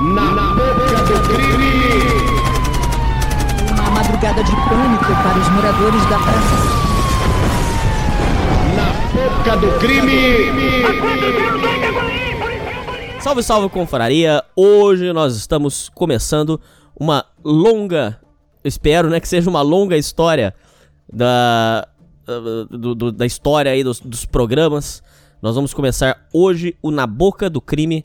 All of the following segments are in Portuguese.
Na boca do crime! Uma madrugada de pânico para os moradores da praça. Na boca do crime! Salve, salve, confraria! Hoje nós estamos começando uma longa, espero, né, que seja uma longa história da, do- do- da história aí dos, dos programas. Nós vamos começar hoje o Na Boca do Crime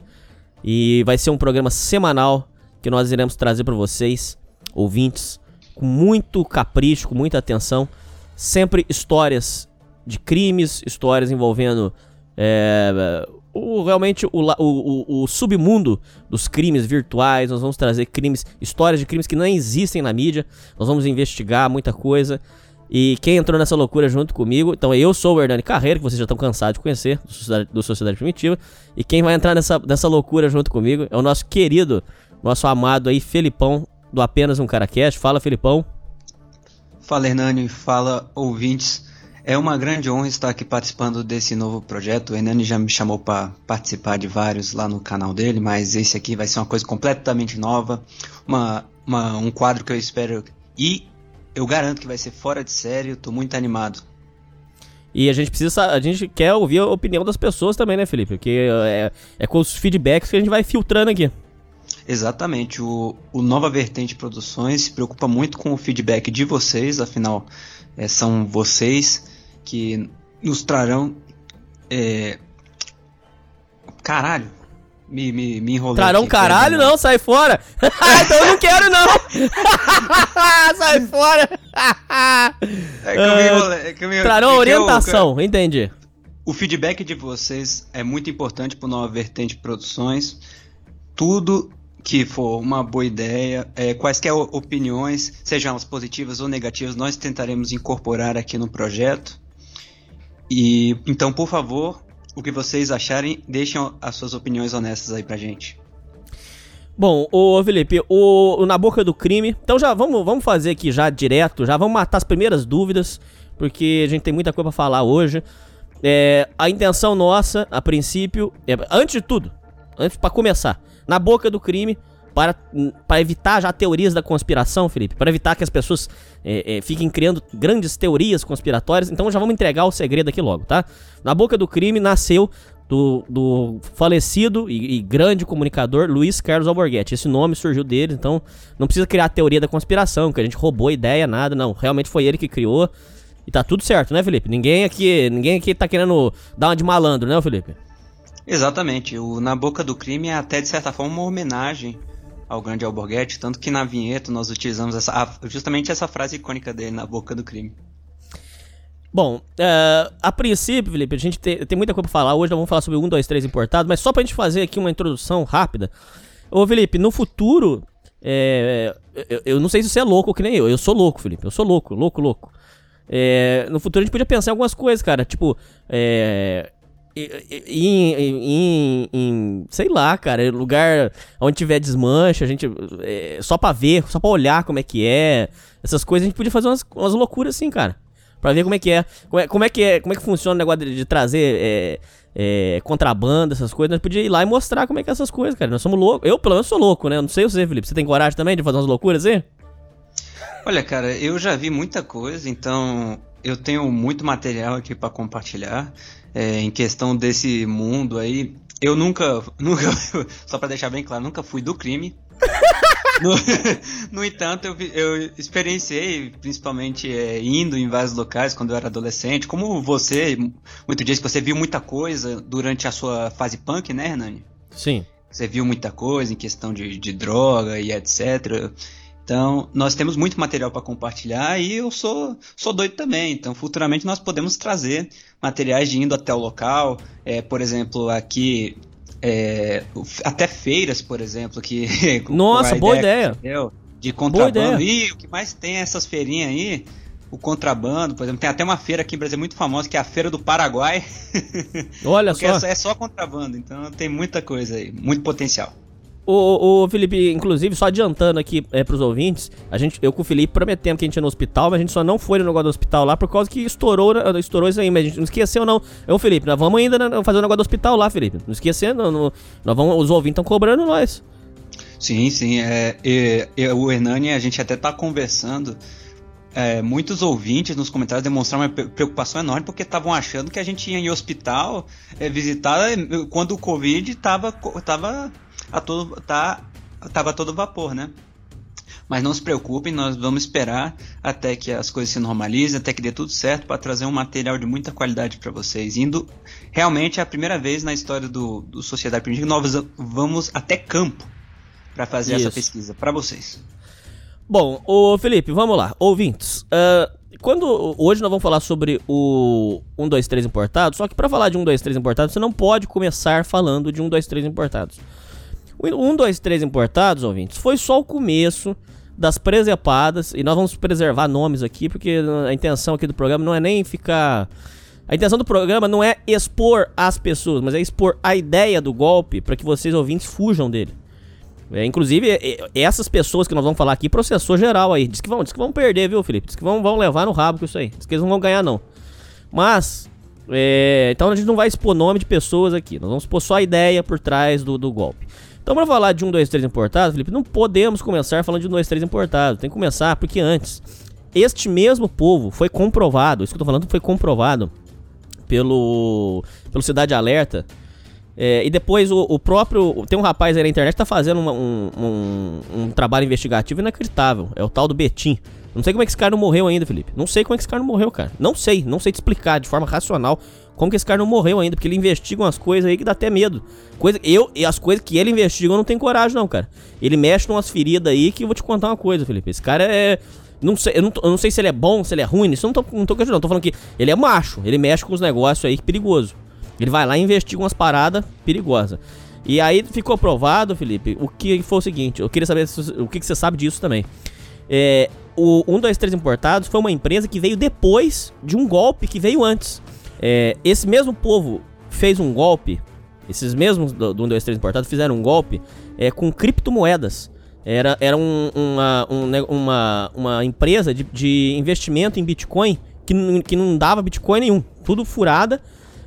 e vai ser um programa semanal que nós iremos trazer para vocês, ouvintes, com muito capricho, com muita atenção, sempre histórias de crimes, histórias envolvendo é, o, realmente o, o- o submundo dos crimes virtuais. Nós vamos trazer crimes, histórias de crimes que não existem na mídia. Nós vamos investigar muita coisa. E quem entrou nessa loucura junto comigo, então eu sou o Hernani Carreira, que vocês já estão cansados de conhecer, do Sociedade, do Sociedade Primitiva. E quem vai entrar nessa, nessa loucura junto comigo é o nosso querido, nosso amado aí, Felipão, do Apenas um Caracast. Fala, Felipão. Fala Hernani, fala ouvintes. É uma grande honra estar aqui participando desse novo projeto. O Hernani já me chamou para participar de vários lá no canal dele, mas esse aqui vai ser uma coisa completamente nova, uma, uma- um quadro que eu espero e eu garanto que vai ser fora de série. Eu tô muito animado. E a gente precisa, a gente quer ouvir a opinião das pessoas também, né, Felipe? Porque é, é com os feedbacks que a gente vai filtrando aqui. Exatamente, o, o Nova Vertente Produções se preocupa muito com o feedback de vocês, afinal, é, são vocês que nos trarão. é, Caralho, me, me, me enrolei. Trarão aqui, caralho, não, sai fora! então eu não quero, não! sai fora! É que eu me enrolei. É que eu me, Trarão é que eu- orientação, entendi. o feedback de vocês é muito importante para Nova Vertente Produções. Tudo que for uma boa ideia, é, quaisquer opiniões, sejam elas positivas ou negativas, nós tentaremos incorporar aqui no projeto. E então, por favor, o que vocês acharem, deixem as suas opiniões honestas aí pra gente. Bom, ô Felipe, o, o Na Boca do Crime. Então já vamos, vamos fazer aqui já direto, já vamos matar as primeiras dúvidas, porque a gente tem muita coisa pra falar hoje. É, a intenção nossa, a princípio, é, antes de tudo, antes para começar, Na Boca do Crime, para, para evitar já teorias da conspiração, Felipe, para evitar que as pessoas é, é, fiquem criando grandes teorias conspiratórias, então já vamos entregar o segredo aqui logo, tá? Na Boca do Crime nasceu do, do falecido e, e grande comunicador Luiz Carlos Alborguete. Esse nome surgiu dele, então não precisa criar a teoria da conspiração, que a gente roubou a ideia, nada, não. Realmente foi ele que criou. E tá tudo certo, né, Felipe? Ninguém aqui, ninguém aqui tá querendo dar uma de malandro, né, Felipe? Exatamente, o Na Boca do Crime é até de certa forma uma homenagem ao grande Alborguete, tanto que na vinheta nós utilizamos essa, justamente essa frase icônica dele, Na Boca do Crime. Bom, é, a princípio, Felipe, a gente tem, tem muita coisa pra falar. Hoje nós vamos falar sobre 1, 2, 3 importado, mas só pra gente fazer aqui uma introdução rápida. Ô, Felipe, no futuro, é, eu, eu não sei se você é louco que nem eu. Eu sou louco, Felipe. Eu sou louco, louco, louco. É, no futuro a gente podia pensar em algumas coisas, cara. Tipo, é, em, em- em- sei lá, cara, lugar onde tiver desmanche, a gente é, só pra ver, só pra olhar como é que é, essas coisas a gente podia fazer umas, umas loucuras assim, cara. Pra ver como é que é, como é, como é que é, como é que funciona o negócio de, de trazer é, é, contrabando, essas coisas. Nós podíamos ir lá e mostrar como é que é essas coisas, cara. Nós somos loucos. Eu, pelo menos, sou louco, né? Não sei você, Felipe. Você tem coragem também de fazer umas loucuras aí? Olha, cara, eu já vi muita coisa, então eu tenho muito material aqui pra compartilhar é, em questão desse mundo aí. Eu nunca, nunca, só pra deixar bem claro, nunca fui do crime. No, no entanto, eu, eu experienciei, principalmente é, indo em vários locais quando eu era adolescente. Como você, muito diz que você viu muita coisa durante a sua fase punk, né, Hernani? Sim. Você viu muita coisa em questão de, de droga e etc. Então, nós temos muito material para compartilhar e eu sou, sou doido também. Então, futuramente nós podemos trazer materiais de indo até o local. É, por exemplo, aqui, é, até feiras, por exemplo, que. Nossa, boa ideia. deu De contrabando. ideia. E o que mais tem é essas feirinhas aí. O contrabando, por exemplo, tem até uma feira aqui em Brasil muito famosa, que é a Feira do Paraguai. Olha só. é só- é só contrabando, então tem muita coisa aí, muito potencial. O, o Felipe, inclusive, só adiantando aqui é, pros ouvintes, a gente, eu com o Felipe prometemos que a gente ia no hospital, mas a gente só não foi no negócio do hospital lá por causa que estourou, né, estourou isso aí, mas a gente não esqueceu não. Eu, Felipe, nós vamos ainda né, fazer o negócio do hospital lá, Felipe. Não esquecendo, não, nós vamos, os ouvintes estão cobrando nós. Sim, sim. É, é, é, o Hernani, a gente até tá conversando. É, muitos ouvintes nos comentários demonstraram uma preocupação enorme porque estavam achando que a gente ia em hospital é, visitar quando o Covid estava tava a todo, tá, tava a todo vapor, né? Mas não se preocupem, nós vamos esperar até que as coisas se normalizem, até que dê tudo certo para trazer um material de muita qualidade para vocês. Indo realmente é a primeira vez na história do, do Sociedade Primitiva que nós vamos até campo para fazer Isso. essa pesquisa para vocês. Bom, o Felipe, vamos lá, ouvintes. Uh, quando hoje nós vamos falar sobre o 1, 2, 3 importado, só que para falar de 1, 2, 3 importado, você não pode começar falando de 1, 2, 3 importados. O 1, 2, 3 importados, ouvintes, foi só o começo das presepadas, e nós vamos preservar nomes aqui, porque a intenção aqui do programa não é nem ficar. A intenção do programa não é expor as pessoas, mas é expor a ideia do golpe para que vocês ouvintes fujam dele. É, inclusive, é, essas pessoas que nós vamos falar aqui, processou geral aí. Diz que vão, diz que vão perder, viu, Felipe? Diz que vão, vão levar no rabo com isso aí. Diz que eles não vão ganhar, não. Mas, é, então a gente não vai expor nome de pessoas aqui. Nós vamos expor só a ideia por trás do, do golpe. Então, para falar de 1, 2, 3 importados, Felipe, não podemos começar falando de 1, 2, 3 importados. Tem que começar porque antes, este mesmo povo foi comprovado, isso que eu tô falando foi comprovado pelo, pelo Cidade Alerta. É, e depois o, o, próprio. Tem um rapaz aí na internet que tá fazendo uma, um, um, um, trabalho investigativo inacreditável. É o tal do Betim. Não sei como é que esse cara não morreu ainda, Felipe. Não sei como é que esse cara não morreu, cara. Não sei, não sei te explicar de forma racional como que esse cara não morreu ainda, porque ele investiga umas coisas aí que dá até medo. Coisa, eu e as coisas que ele investiga eu não tenho coragem não, cara. Ele mexe umas feridas aí que eu vou te contar uma coisa, Felipe. Esse cara é não sei, eu não, eu não sei se ele é bom, se ele é ruim, isso eu não tô, não tô questionando. Tô falando que ele é macho, ele mexe com os negócios aí perigoso. Ele vai lá e investiga umas paradas perigosas. E aí ficou provado, Felipe, o que foi o seguinte, eu queria saber se, o que, que você sabe disso também. É, o 123 Importados foi uma empresa que veio depois de um golpe que veio antes. É, esse mesmo povo fez um golpe, esses mesmos do, do 1, 2, 3 importados fizeram um golpe é, com criptomoedas. Era, era um, uma, um, uma, uma empresa de, de investimento em Bitcoin que, que não dava Bitcoin nenhum, tudo furada.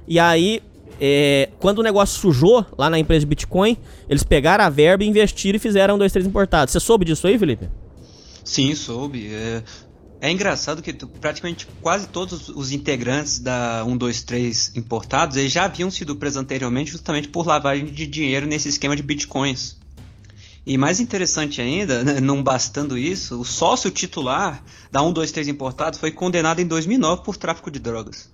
E aí, é, quando o negócio sujou lá na empresa de Bitcoin, eles pegaram a verba, investiram e fizeram um, dois, três importados. Você soube disso aí, Felipe? Sim, soube. É, é engraçado que praticamente quase todos os integrantes da 123 importados eles já haviam sido presos anteriormente justamente por lavagem de dinheiro nesse esquema de bitcoins. E mais interessante ainda, né, não bastando isso, o sócio titular da 123 importados foi condenado em 2009 por tráfico de drogas.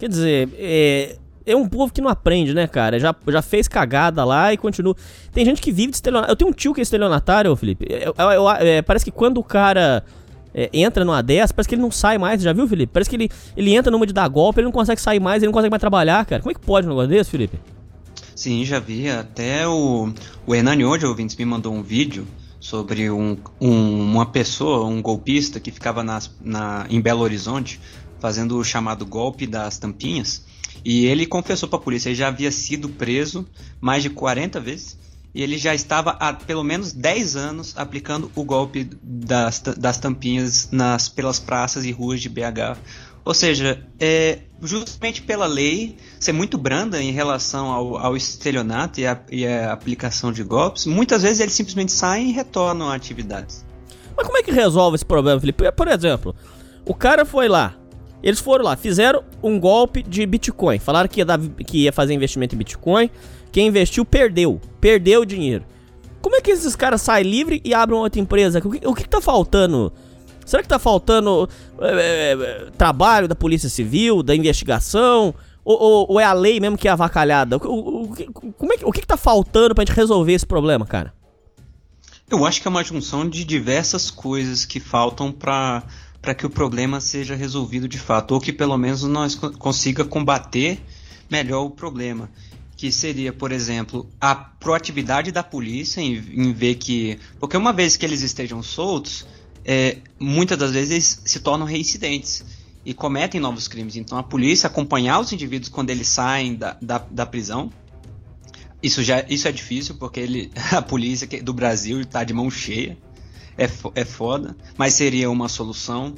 Quer dizer, é, é um povo que não aprende, né, cara? Já, já fez cagada lá e continua. Tem gente que vive de estelionatário. Eu tenho um tio que é estelionatário, Felipe. Eu, eu, eu, é, parece que quando o cara é, entra numa dessa, parece que ele não sai mais, já viu, Felipe? Parece que ele, ele entra numa de dar golpe, ele não consegue sair mais, ele não consegue mais trabalhar, cara. Como é que pode um negócio desse, Felipe? Sim, já vi. Até o, o Hernani hoje, ouvintes, me mandou um vídeo sobre um, um, uma pessoa, um golpista que ficava nas, na, em Belo Horizonte fazendo o chamado golpe das tampinhas. E ele confessou para a polícia, ele já havia sido preso mais de 40 vezes e ele já estava há pelo menos 10 anos aplicando o golpe das, das tampinhas nas, pelas praças e ruas de BH. Ou seja, é, justamente pela lei ser muito branda em relação ao, ao estelionato e a, e a aplicação de golpes, muitas vezes eles simplesmente saem e retornam a atividades. Mas como é que resolve esse problema, Felipe? Por exemplo, o cara foi lá, eles foram lá, fizeram um golpe de Bitcoin. Falaram que ia, dar, que ia fazer investimento em Bitcoin. Quem investiu perdeu. Perdeu o dinheiro. Como é que esses caras saem livre e abrem outra empresa? O que, o que tá faltando? Será que tá faltando é, é, é, trabalho da Polícia Civil, da investigação? Ou, ou, ou, é a lei mesmo que é avacalhada? O, o, como é que, o que, tá faltando pra gente resolver esse problema, cara? Eu acho que é uma junção de diversas coisas que faltam para para que o problema seja resolvido de fato, ou que pelo menos nós consiga combater melhor o problema que seria, por exemplo, a proatividade da polícia em, em ver que. Porque uma vez que eles estejam soltos, é, muitas das vezes eles se tornam reincidentes e cometem novos crimes. Então a polícia acompanhar os indivíduos quando eles saem da, da, da prisão. Isso, já, isso é difícil porque ele, a polícia do Brasil está de mão cheia. É, é foda, mas seria uma solução.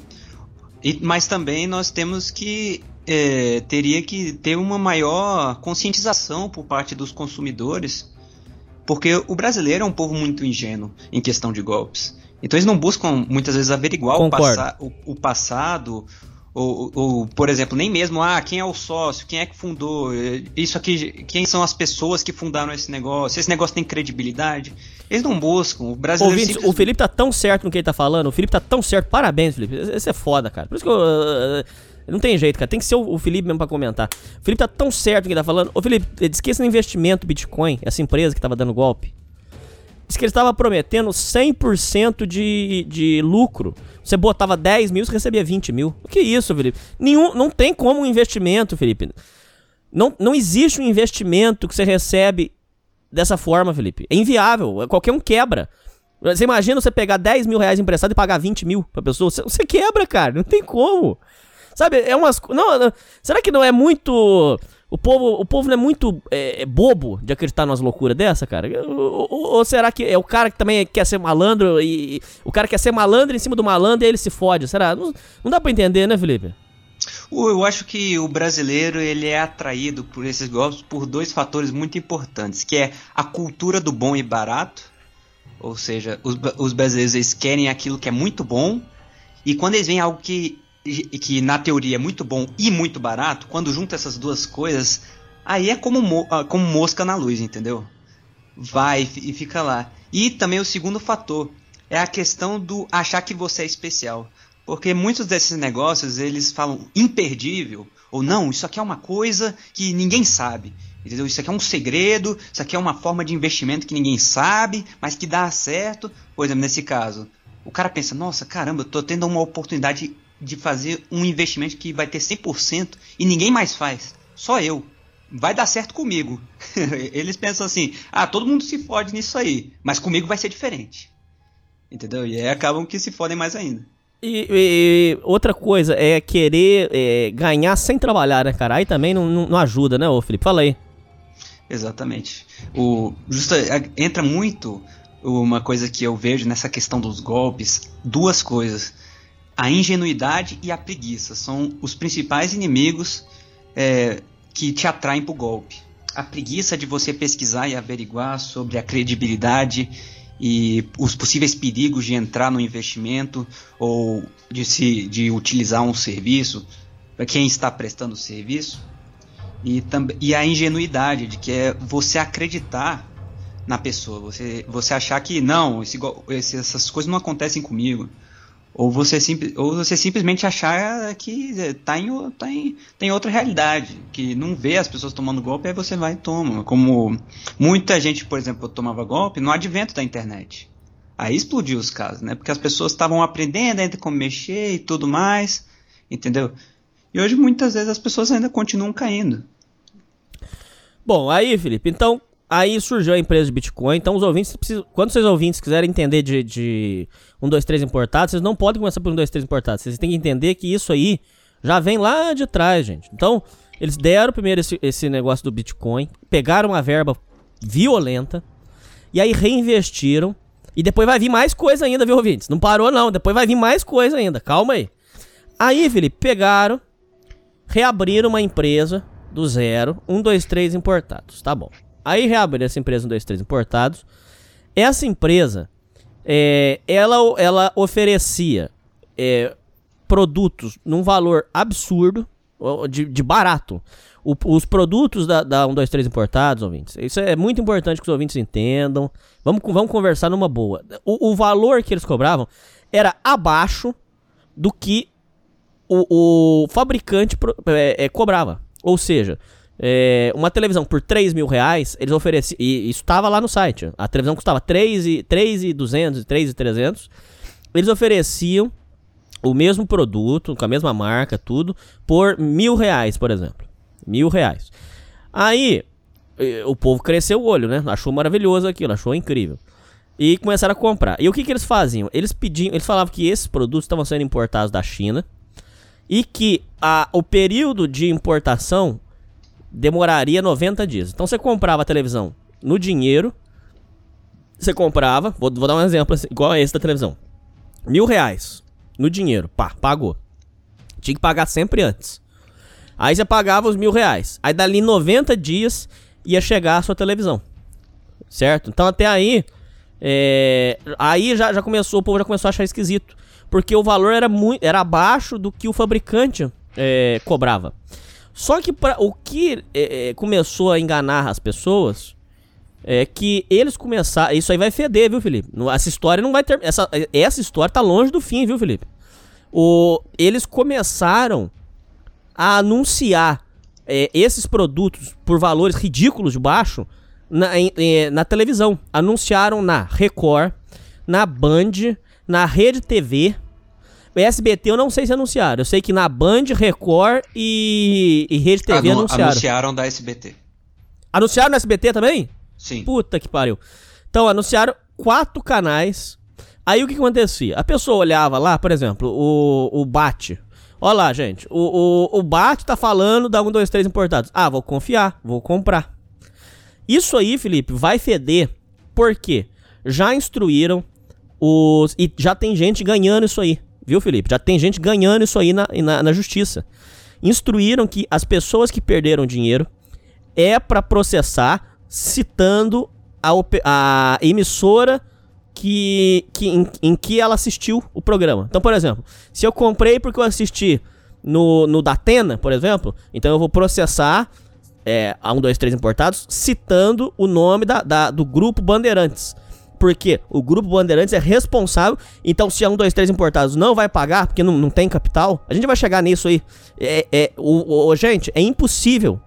E, mas também nós temos que é, teria que ter uma maior conscientização por parte dos consumidores Porque o brasileiro é um povo muito ingênuo em questão de golpes. Então eles não buscam muitas vezes averiguar o, passa o, o passado, ou, ou, por exemplo, nem mesmo, ah, quem é o sócio, quem é que fundou, eh, isso aqui, quem são as pessoas que fundaram esse negócio, esse negócio tem credibilidade. Eles não buscam, o brasileiro Ouvintes, o Felipe tá tão certo no que ele tá falando. O Felipe tá tão certo. Parabéns, Felipe. Esse é foda, cara. Por isso que eu. Não tem jeito, cara. Tem que ser o Felipe mesmo pra comentar. O Felipe tá tão certo que ele tá falando. Ô, Felipe, esqueça no investimento Bitcoin, essa empresa que tava dando golpe. Diz que ele estava prometendo 100% de, de lucro. Você botava 10 mil, você recebia 20 mil. O que é isso, Felipe? Nenhum, não tem como um investimento, Felipe. Não, não existe um investimento que você recebe dessa forma, Felipe. É inviável. Qualquer um quebra. Você imagina você pegar 10 mil reais emprestado e pagar 20 mil pra pessoa? Você, você quebra, cara. Não tem como. Sabe, é umas. Não, não- será que não é muito. O povo, o povo não é muito é, é bobo de acreditar nas loucuras dessa, cara? Ou, ou- ou será que é o cara que também quer ser malandro e. o cara quer ser malandro em cima do malandro e aí ele se fode? Será? Não, não dá pra entender, né, Felipe? Eu acho que o brasileiro ele é atraído por esses golpes por dois fatores muito importantes, que é a cultura do bom e barato, ou seja, os, os brasileiros eles querem aquilo que é muito bom, e quando eles veem algo que, que na teoria é muito bom e muito barato, quando junta essas duas coisas, aí é como, mo- ah, como mosca na luz, entendeu? Vai e e fica lá. E também o segundo fator é a questão do achar que você é especial. Porque muitos desses negócios eles falam imperdível, ou não, isso aqui é uma coisa que ninguém sabe. Entendeu? Isso aqui é um segredo, isso aqui é uma forma de investimento que ninguém sabe, mas que dá certo. Por exemplo, nesse caso, o cara pensa, nossa, caramba, eu tô tendo uma oportunidade de fazer um investimento que vai ter 100% e ninguém mais faz. Só eu. Vai dar certo comigo. Eles pensam assim, ah, todo mundo se fode nisso aí, mas comigo vai ser diferente. Entendeu? E aí acabam que se fodem mais ainda. E, e outra coisa é querer é, ganhar sem trabalhar, né, cara? Aí também não, não, não ajuda, né, ô Felipe? Fala aí. Exatamente. O, entra muito uma coisa que eu vejo nessa questão dos golpes, duas coisas. A ingenuidade e a preguiça são os principais inimigos é, que te atraem para o golpe. A preguiça de você pesquisar e averiguar sobre a credibilidade e os possíveis perigos de entrar no investimento ou de, se, de utilizar um serviço para quem está prestando o serviço. E, e a ingenuidade de que é você acreditar na pessoa, você, você achar que não, esse- essas coisas não acontecem comigo. Ou você, simpi- ou você simplesmente achar que tá em, tá, em, tem outra realidade, que não vê as pessoas tomando golpe, aí você vai e toma. Como muita gente, por exemplo, tomava golpe no advento da internet. Aí explodiu os casos, né? Porque as pessoas estavam aprendendo ainda como mexer e tudo mais, entendeu? E hoje muitas vezes as pessoas ainda continuam caindo. Bom, aí, Felipe, então, aí surgiu a empresa de Bitcoin. Então, os ouvintes, precisam, quando vocês ouvintes quiserem entender de, de 1, 2, 3 importados, vocês não podem começar por 1, 2, 3 importados. Vocês têm que entender que isso aí já vem lá de trás, gente. Então, eles deram primeiro esse, esse negócio do Bitcoin, pegaram uma verba violenta, e aí reinvestiram. E depois vai vir mais coisa ainda, viu, ouvintes? Não parou, não. Depois vai vir mais coisa ainda. Calma aí. Aí, Felipe, pegaram, reabriram uma empresa do zero, 1, 2, 3 importados, tá bom. Aí reabriram essa empresa 1, 2, 3 importados. Essa empresa, é, ela, ela oferecia é, produtos num valor absurdo, de, de barato. O- os produtos da, da 1, 2, 3 importados, ouvintes, isso é muito importante que os ouvintes entendam. Vamos, vamos conversar numa boa. O, o valor que eles cobravam era abaixo do que o, o fabricante pro- é, é, cobrava. Ou seja, é, uma televisão por 3 mil reais, eles ofereciam. E isso estava lá no site. A televisão custava 3 e 3,200, 3,300. Eles ofereciam o mesmo produto, com a mesma marca, tudo, por mil reais, por exemplo. Mil reais. Aí, o povo cresceu o olho, né? Achou maravilhoso aquilo, achou incrível. E começaram a comprar. E o que, que eles faziam? Eles pediam, eles falavam que esses produtos estavam sendo importados da China e que a, o período de importação demoraria 90 dias. Então você comprava a televisão no dinheiro, você comprava, vou, vou dar um exemplo assim, igual a esse da televisão, mil reais no dinheiro, pá, pagou. Tinha que pagar sempre antes. Aí você pagava os mil reais. Aí dali 90 dias ia chegar a sua televisão. certo? Então até aí, é, aí já, já começou, o povo já começou a achar esquisito, porque o valor era muito, era abaixo do que o fabricante é, cobrava. Só que pra, o que é, é começou a enganar as pessoas é que eles começaram, isso aí vai feder, viu, Felipe? Essa história não vai ter, essa, essa história tá longe do fim, viu, Felipe? O, eles começaram a anunciar é, esses produtos por valores ridículos de baixo na, em, na televisão. Anunciaram na Record, na Band, na Rede TV. O SBT eu não sei se anunciaram. Eu sei que na Band, Record e, e Rede TV Anu anunciaram. Anunciaram da SBT. Anunciaram no SBT também? Sim. Puta que pariu. Então, anunciaram quatro canais. Aí o que, que acontecia? A pessoa olhava lá, por exemplo, o, o Bate. Olha lá, gente. O, o, o Bate tá falando da 1, 2, 3 importados. Ah, vou confiar, vou comprar. Isso aí, Felipe, vai feder. Por quê? Já instruíram os. E já tem gente ganhando isso aí. Viu, Felipe? Já tem gente ganhando isso aí na, na, na justiça. Instruíram que as pessoas que perderam dinheiro é para processar citando a, a emissora que, que em, em, que ela assistiu o programa. Então, por exemplo, se eu comprei porque eu assisti no, no Datena, por exemplo, então eu vou processar é, a 1, 2, 3 importados citando o nome da, da, do grupo Bandeirantes. Porque o grupo Bandeirantes é responsável. Então, se a 1, 2, 3 importados não vai pagar, porque não, não tem capital, a gente vai chegar nisso aí. É, é, o, o gente, é impossível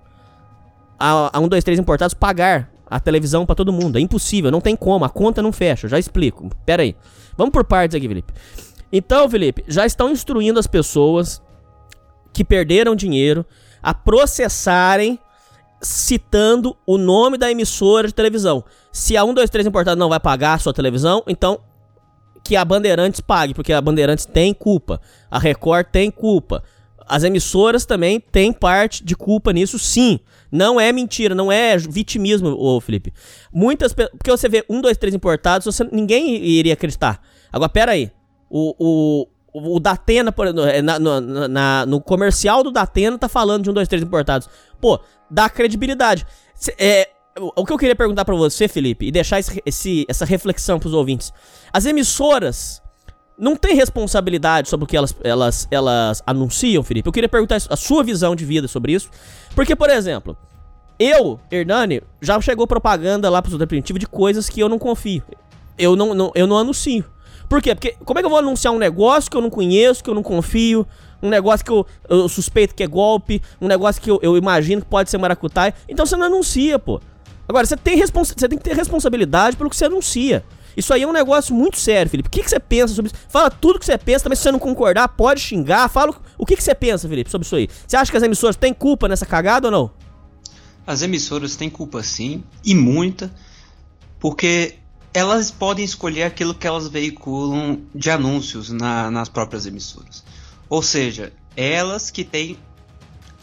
a, a 1, 2, 3 importados pagar a televisão para todo mundo. É impossível, não tem como, a conta não fecha. Eu já explico. Pera aí. Vamos por partes aqui, Felipe. Então, Felipe, já estão instruindo as pessoas que perderam dinheiro a processarem citando o nome da emissora de televisão. Se a 123 importado não vai pagar a sua televisão, então que a Bandeirantes pague, porque a Bandeirantes tem culpa, a Record tem culpa. As emissoras também têm parte de culpa nisso, sim. Não é mentira, não é vitimismo, ô Felipe. Muitas Porque você vê um, dois, três importados, você, ninguém iria acreditar. Agora, pera aí. O, o, o Datena, por, é, na, no comercial do Datena, tá falando de um, dois, três importados. Pô, dá credibilidade. É, o que eu queria perguntar para você, Felipe, e deixar esse, esse, essa reflexão pros ouvintes. As emissoras não têm responsabilidade sobre o que elas, elas, elas anunciam, Felipe? Eu queria perguntar a sua visão de vida sobre isso. Porque, por exemplo, eu, Hernani, já chegou propaganda lá pro Primitivo de coisas que eu não confio. Eu não, não, eu não anuncio. Por quê? Porque como é que eu vou anunciar um negócio que eu não conheço, que eu não confio, um negócio que eu, eu suspeito que é golpe, um negócio que eu, eu imagino que pode ser maracutaia. Então você não anuncia, pô. Agora, você tem, você tem que ter responsabilidade pelo que você anuncia. Isso aí é um negócio muito sério, Felipe. O que, que você pensa sobre isso? Fala tudo que você pensa, também se você não concordar, pode xingar. Fala o que, que você pensa, Felipe, sobre isso aí. Você acha que as emissoras têm culpa nessa cagada ou não? As emissoras têm culpa sim, e muita, porque elas podem escolher aquilo que elas veiculam de anúncios na, nas próprias emissoras. Ou seja, elas que têm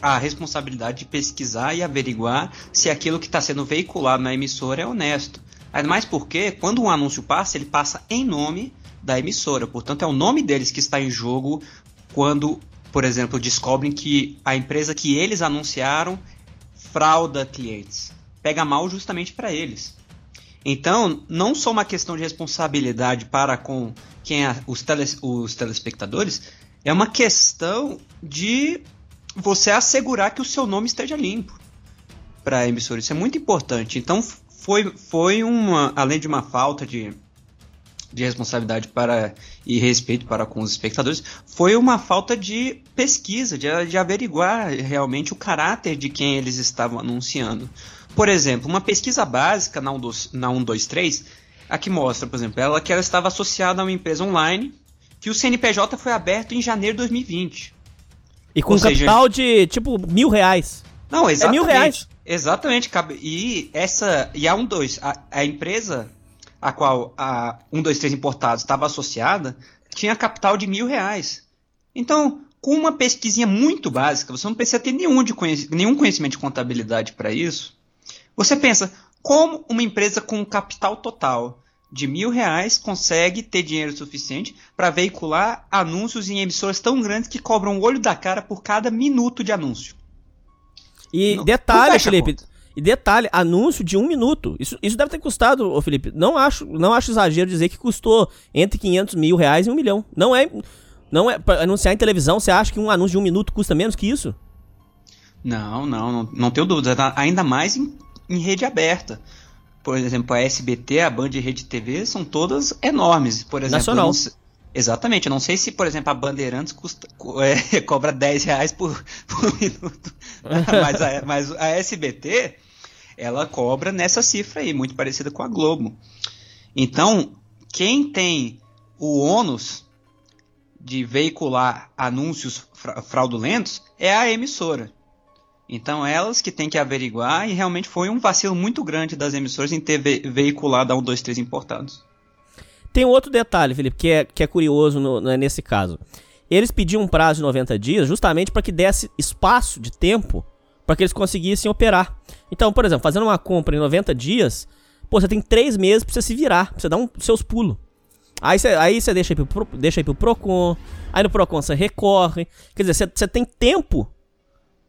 a responsabilidade de pesquisar e averiguar se aquilo que está sendo veiculado na emissora é honesto. Ainda mais porque, quando um anúncio passa, ele passa em nome da emissora. Portanto, é o nome deles que está em jogo quando, por exemplo, descobrem que a empresa que eles anunciaram frauda clientes. Pega mal justamente para eles. Então, não só uma questão de responsabilidade para com quem é os, teles, os telespectadores, é uma questão de você assegurar que o seu nome esteja limpo para a emissora. Isso é muito importante. Então, foi, foi uma, além de uma falta de, de responsabilidade para e respeito para com os espectadores, foi uma falta de pesquisa, de, de averiguar realmente o caráter de quem eles estavam anunciando. Por exemplo, uma pesquisa básica na 123, a que mostra, por exemplo, ela que ela estava associada a uma empresa online que o CNPJ foi aberto em janeiro de 2020. E com Ou capital seja, de tipo mil reais. Não, exatamente. É mil reais. Exatamente. E essa. E a 12, a, a empresa a qual a 123 Importados estava associada, tinha capital de mil reais. Então, com uma pesquisinha muito básica, você não precisa ter nenhum, de conhec nenhum conhecimento de contabilidade para isso. Você pensa, como uma empresa com capital total de mil reais consegue ter dinheiro suficiente para veicular anúncios em emissoras tão grandes que cobram o olho da cara por cada minuto de anúncio. E não, detalhe, não Felipe, E detalhe, anúncio de um minuto. Isso, isso deve ter custado, ô Felipe. Não acho, não acho exagero dizer que custou entre 500 mil reais e um milhão. Não é. Não é. Pra anunciar em televisão, você acha que um anúncio de um minuto custa menos que isso? Não, não, não, não tenho dúvida. Ainda mais em, em rede aberta. Por exemplo, a SBT, a Band e Rede TV são todas enormes. Por exemplo, Nacional. exatamente. Eu não sei se, por exemplo, a Bandeirantes custa, é, cobra 10 reais por, por minuto. mas, a, mas a SBT, ela cobra nessa cifra aí, muito parecida com a Globo. Então, quem tem o ônus de veicular anúncios fra- fraudulentos é a emissora. Então elas que têm que averiguar e realmente foi um vacilo muito grande das emissoras em ter ve- veiculado a um, dois, três importados. Tem outro detalhe, Felipe, que é, que é curioso no- no- nesse caso. Eles pediam um prazo de 90 dias justamente para que desse espaço de tempo para que eles conseguissem operar. Então, por exemplo, fazendo uma compra em 90 dias, pô, você tem 3 meses para você se virar, pra você dar um, seus pulos. Aí você, aí você deixa, aí Pro- deixa aí pro Procon, aí no Procon você recorre. Quer dizer, você, você tem tempo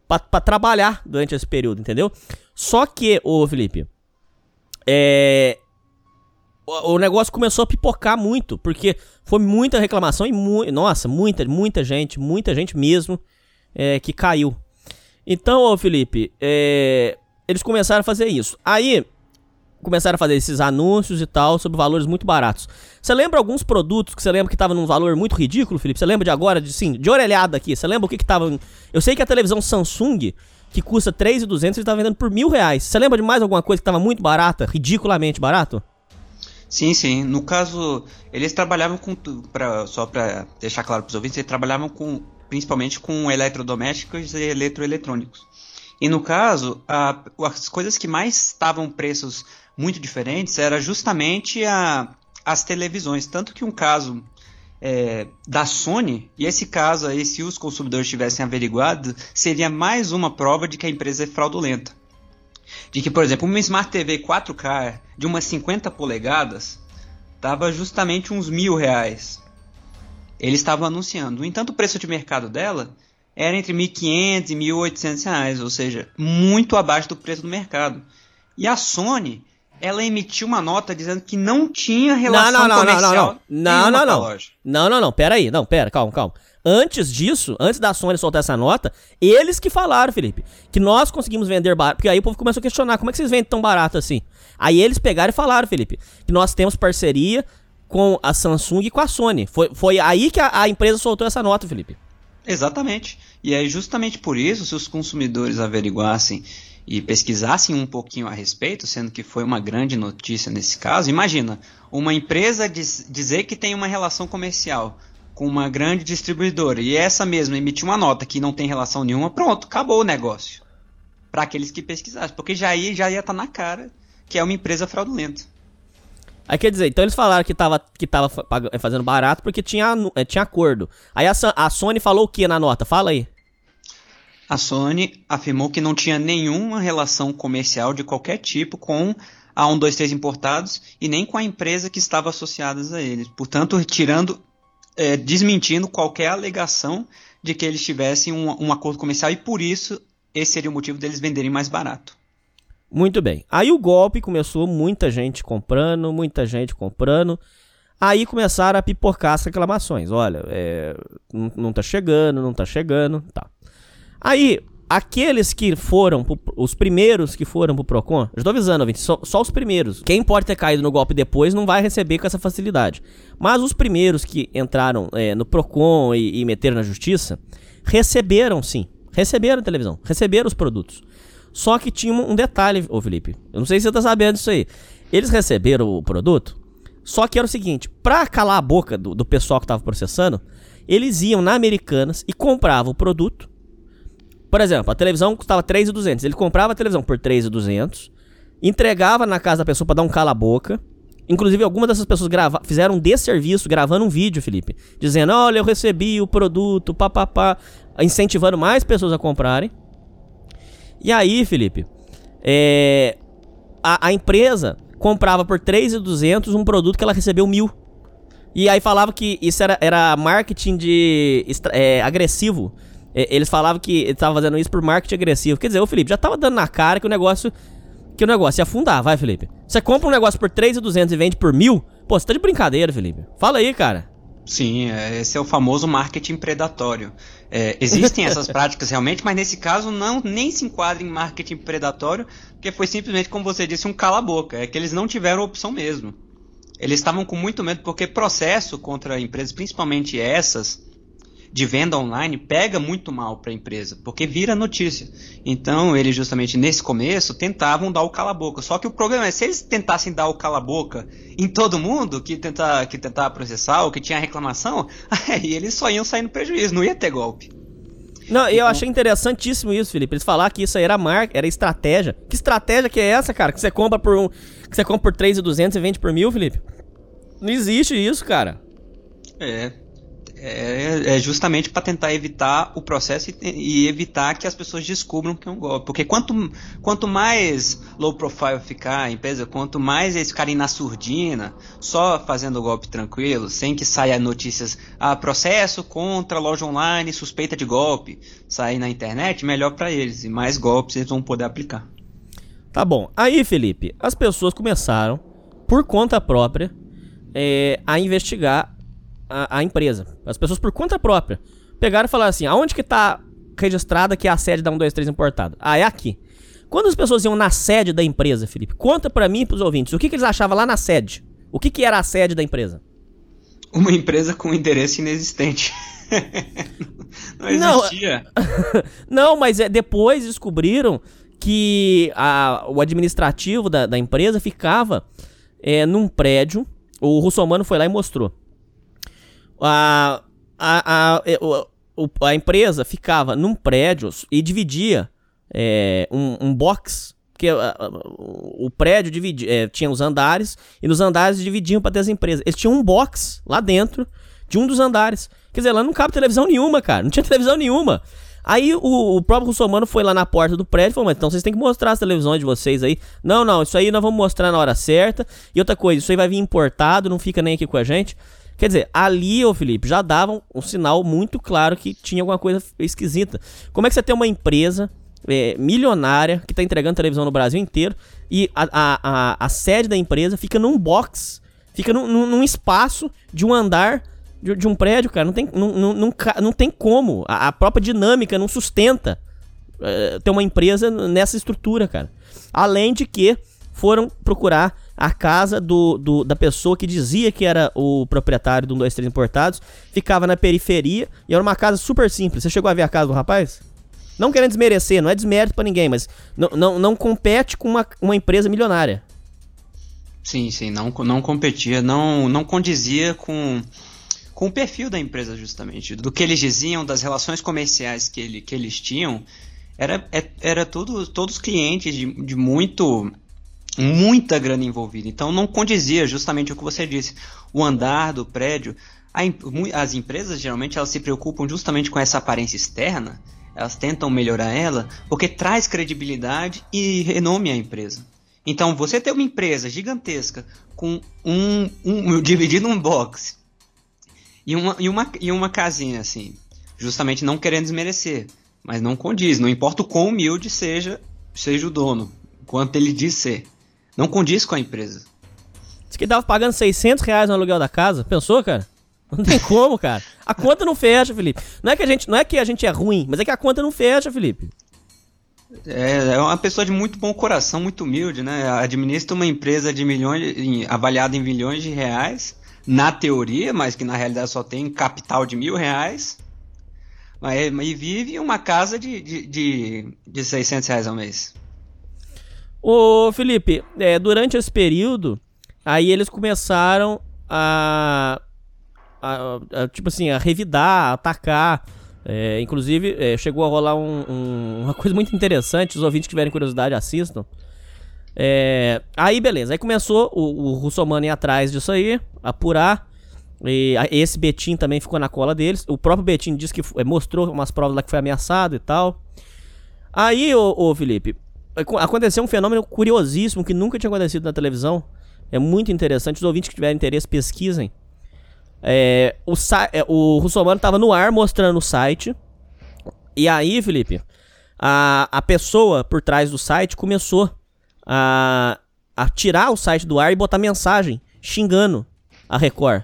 pra trabalhar durante esse período, entendeu? Só que, ô Felipe, é, o o negócio começou a pipocar muito, porque foi muita reclamação e mu nossa, muita, muita gente, muita gente mesmo é, que caiu. Então, ô Felipe, é, eles começaram a fazer isso. Aí começaram a fazer esses anúncios e tal sobre valores muito baratos. Você lembra alguns produtos que você lembra que estavam num valor muito ridículo, Felipe? Você lembra de agora, de sim, de orelhada aqui? Você lembra o que que Eu sei que a televisão Samsung que custa 3.200 ele tá vendendo por mil reais. Você lembra de mais alguma coisa que tava muito barata, ridiculamente barato? Sim, sim. No caso, eles trabalhavam com pra, só para deixar claro para os ouvintes, eles trabalhavam com principalmente com eletrodomésticos e eletroeletrônicos. E no caso, a- as coisas que mais estavam preços muito diferentes era justamente a, as televisões, tanto que um caso é, da Sony, e esse caso aí, se os consumidores tivessem averiguado, seria mais uma prova de que a empresa é fraudulenta. De que, por exemplo, uma Smart TV 4K de umas 50 polegadas estava justamente uns mil reais. Eles estavam anunciando. No entanto, o preço de mercado dela era entre 1.500 e 1.800 reais, ou seja, muito abaixo do preço do mercado. E a Sony, ela emitiu uma nota dizendo que não tinha relação comercial Não, nenhuma não, com a não. loja. Não, não, não. Pera aí. Não, pera, calma, calma. Antes disso, antes da Sony soltar essa nota, eles que falaram, Felipe, que nós conseguimos vender barato. Porque aí o povo começou a questionar: como é que vocês vendem tão barato assim? Aí eles pegaram e falaram, Felipe, que nós temos parceria com a Samsung e com a Sony. Foi, foi aí que a, a empresa soltou essa nota, Felipe. Exatamente. E é justamente por isso, se os consumidores averiguassem e pesquisassem um pouquinho a respeito, sendo que foi uma grande notícia nesse caso, imagina, uma empresa diz- dizer que tem uma relação comercial com uma grande distribuidora e essa mesma emitir uma nota que não tem relação nenhuma, pronto, acabou o negócio. Para aqueles que pesquisassem, porque já ia já estar na cara que é uma empresa fraudulenta. Aí quer dizer, então eles falaram que tava, que tava fazendo barato porque tinha, eh, tinha acordo. Aí a, a Sony falou o que na nota? Fala aí. A Sony afirmou que não tinha nenhuma relação comercial de qualquer tipo com a 123 Importados e nem com a empresa que estava associada a eles. Portanto, tirando, é, desmentindo qualquer alegação de que eles tivessem um, um acordo comercial e por isso esse seria o motivo deles venderem mais barato. Muito bem. Aí o golpe começou, muita gente comprando, muita gente comprando. Aí começaram a pipocar as reclamações. Olha, é, não, tá chegando, não tá chegando, tá. Aí, aqueles que foram, pro- os primeiros que foram pro Procon, eu tô avisando, só, só os primeiros. Quem pode ter caído no golpe depois não vai receber com essa facilidade. Mas os primeiros que entraram é, no Procon e, e meteram na justiça, receberam sim. Receberam a televisão, receberam os produtos. Só que tinha um detalhe, ô Felipe. Eu não sei se você tá sabendo disso aí. Eles receberam o produto, só que era o seguinte: pra calar a boca do, do pessoal que tava processando, eles iam na Americanas e compravam o produto. Por exemplo, a televisão custava 3.200. Ele comprava a televisão por 3.200, entregava na casa da pessoa pra dar um cala a boca. Inclusive, algumas dessas pessoas grava fizeram um desserviço gravando um vídeo, Felipe, dizendo: Olha, eu recebi o produto, papapá, incentivando mais pessoas a comprarem. E aí, Felipe, é, a, a empresa comprava por 3.200 um produto que ela recebeu mil. E aí falava que isso era, era marketing de é, agressivo. Eles falavam que ele estava fazendo isso por marketing agressivo. Quer dizer, o Felipe já tava dando na cara que o negócio que o negócio ia afundar, vai, Felipe. Você compra um negócio por 3.200 e vende por mil? Pô, você tá de brincadeira, Felipe. Fala aí, cara. Sim, é, esse é o famoso marketing predatório. É, existem essas práticas realmente, mas nesse caso não nem se enquadra em marketing predatório, porque foi simplesmente, como você disse, um cala-boca. É que eles não tiveram opção mesmo. Eles estavam com muito medo, porque processo contra empresas, principalmente essas, de venda online pega muito mal para a empresa, porque vira notícia. Então, eles justamente nesse começo tentavam dar o cala-boca. Só que o problema é se eles tentassem dar o cala-boca em todo mundo que tentar que tentar processar ou que tinha reclamação, aí eles só iam sair no prejuízo, não ia ter golpe. Não, então... eu achei interessantíssimo isso, Felipe. Eles falaram que isso aí era marca, era estratégia. Que estratégia que é essa, cara? Que você compra por um, que você compra por 3.200 e vende por mil, Felipe? Não existe isso, cara. É, é, é justamente para tentar evitar o processo e, e, evitar que as pessoas descubram que é um golpe. Porque quanto, quanto mais low profile ficar a empresa, quanto mais eles ficarem na surdina, só fazendo o golpe tranquilo, sem que saia notícias, ah, processo contra loja online, suspeita de golpe, sair na internet, melhor para eles. E mais golpes eles vão poder aplicar. Tá bom. Aí, Felipe, as pessoas começaram, por conta própria, é, a investigar a, a, empresa. As pessoas por conta própria pegaram e falaram assim: aonde que tá registrada que é a sede da 123 importado? Ah, é aqui. Quando as pessoas iam na sede da empresa, Felipe, conta para mim e pros ouvintes, o que, que eles achavam lá na sede? O que, que era a sede da empresa? Uma empresa com interesse inexistente. não existia. Não, não mas é, depois descobriram que a, o administrativo da, da empresa ficava é, num prédio. O Russomano foi lá e mostrou a, a, a, a, empresa ficava num prédio e dividia é, um, um box que o prédio dividia, é, tinha os andares e nos andares dividiam para ter as empresas. Eles tinham um box lá dentro de um dos andares. Quer dizer, lá não cabe televisão nenhuma, cara. Não tinha televisão nenhuma. Aí o, o próprio Russomano foi lá na porta do prédio e falou: Mas então vocês têm que mostrar as televisões de vocês aí. Não, não, isso aí nós vamos mostrar na hora certa. E outra coisa, isso aí vai vir importado, não fica nem aqui com a gente. Quer dizer, ali, ô Felipe, já davam um sinal muito claro que tinha alguma coisa esquisita. Como é que você tem uma empresa é, milionária que está entregando televisão no Brasil inteiro e a, a, a, a, sede da empresa fica num box, fica num, num, num espaço de um andar de, de, um prédio, cara. Não tem, não, não, não, não tem como. A, a própria dinâmica não sustenta é, ter uma empresa nessa estrutura, cara. Além de que foram procurar a casa do, do, da pessoa que dizia que era o proprietário do 123 Importados, ficava na periferia e era uma casa super simples. Você chegou a ver a casa do rapaz? Não querendo desmerecer, não é desmérito para ninguém, mas não, não, não compete com uma, uma empresa milionária. Sim, sim, não, não competia, não, não condizia com, com o perfil da empresa, justamente. Do que eles diziam, das relações comerciais que, ele, que eles tinham, era, é, era tudo, todos clientes de, de muito muita grana envolvida. Então não condizia justamente o que você disse. O andar do prédio, as empresas geralmente elas se preocupam justamente com essa aparência externa, elas tentam melhorar ela porque traz credibilidade e renome à empresa. Então você ter uma empresa gigantesca com um, um dividido um box e uma, e, uma, e uma casinha assim, justamente não querendo desmerecer, mas não condiz, não importa o quão humilde seja, seja o dono, quanto ele diz ser. Não condiz com a empresa. Diz que tava pagando 600 reais no aluguel da casa. Pensou, cara? Não tem como, cara. A conta não fecha, Felipe. Não é que a gente, não é que a gente é ruim, mas é que a conta não fecha, Felipe. É, é uma pessoa de muito bom coração, muito humilde, né? Administra uma empresa de milhões, em, avaliada em milhões de reais, na teoria, mas que na realidade só tem capital de mil reais. Mas, e vive em uma casa de, de, de, de 600 reais ao mês. Ô, Felipe, é, durante esse período, aí eles começaram a, a, a tipo assim, a revidar, a atacar. É, inclusive, é, chegou a rolar um, um, uma coisa muito interessante. Os ouvintes que tiverem curiosidade, assistam. É, aí, beleza. Aí começou o, o Russomano ir atrás disso aí, apurar. E esse Betim também ficou na cola deles. O próprio Betim disse que é, mostrou umas provas lá que foi ameaçado e tal. Aí, ô, ô Felipe, aconteceu um fenômeno curiosíssimo que nunca tinha acontecido na televisão. É muito interessante. Os ouvintes que tiverem interesse, pesquisem. É, o, é, o Russomano estava no ar mostrando o site. E aí, Felipe, a, a pessoa por trás do site começou a, a tirar o site do ar e botar mensagem xingando a Record.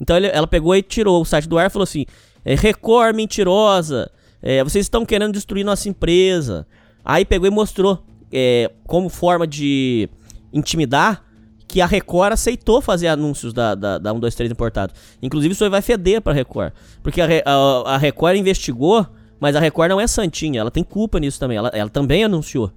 Então ele, ela pegou e tirou o site do ar e falou assim: é, Record mentirosa, é, vocês estão querendo destruir nossa empresa. Aí pegou e mostrou é, como forma de intimidar que a Record aceitou fazer anúncios da, da, da 123 importado. Inclusive isso aí vai feder pra Record. Porque a, a, a, Record investigou, mas a Record não é santinha, ela tem culpa nisso também. Ela, ela também anunciou.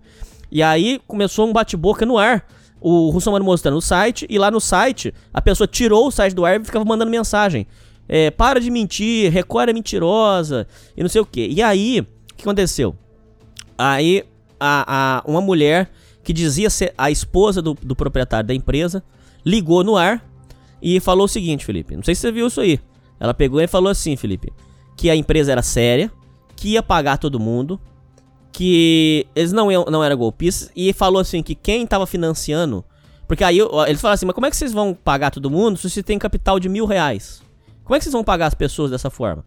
E aí começou um bate-boca no ar. O Russomano mostrando o site, e lá no site, a pessoa tirou o site do ar e ficava mandando mensagem. É, para de mentir, Record é mentirosa, e não sei o que. E aí, o que aconteceu? Aí, a, a, uma mulher que dizia ser a esposa do, do proprietário da empresa, ligou no ar e falou o seguinte, Felipe. Não sei se você viu isso aí. Ela pegou e falou assim, Felipe, que a empresa era séria, que ia pagar todo mundo, que eles não, iam, não eram golpistas, e falou assim que quem estava financiando. Porque aí eles falaram assim, mas como é que vocês vão pagar todo mundo se você tem capital de mil reais? Como é que vocês vão pagar as pessoas dessa forma?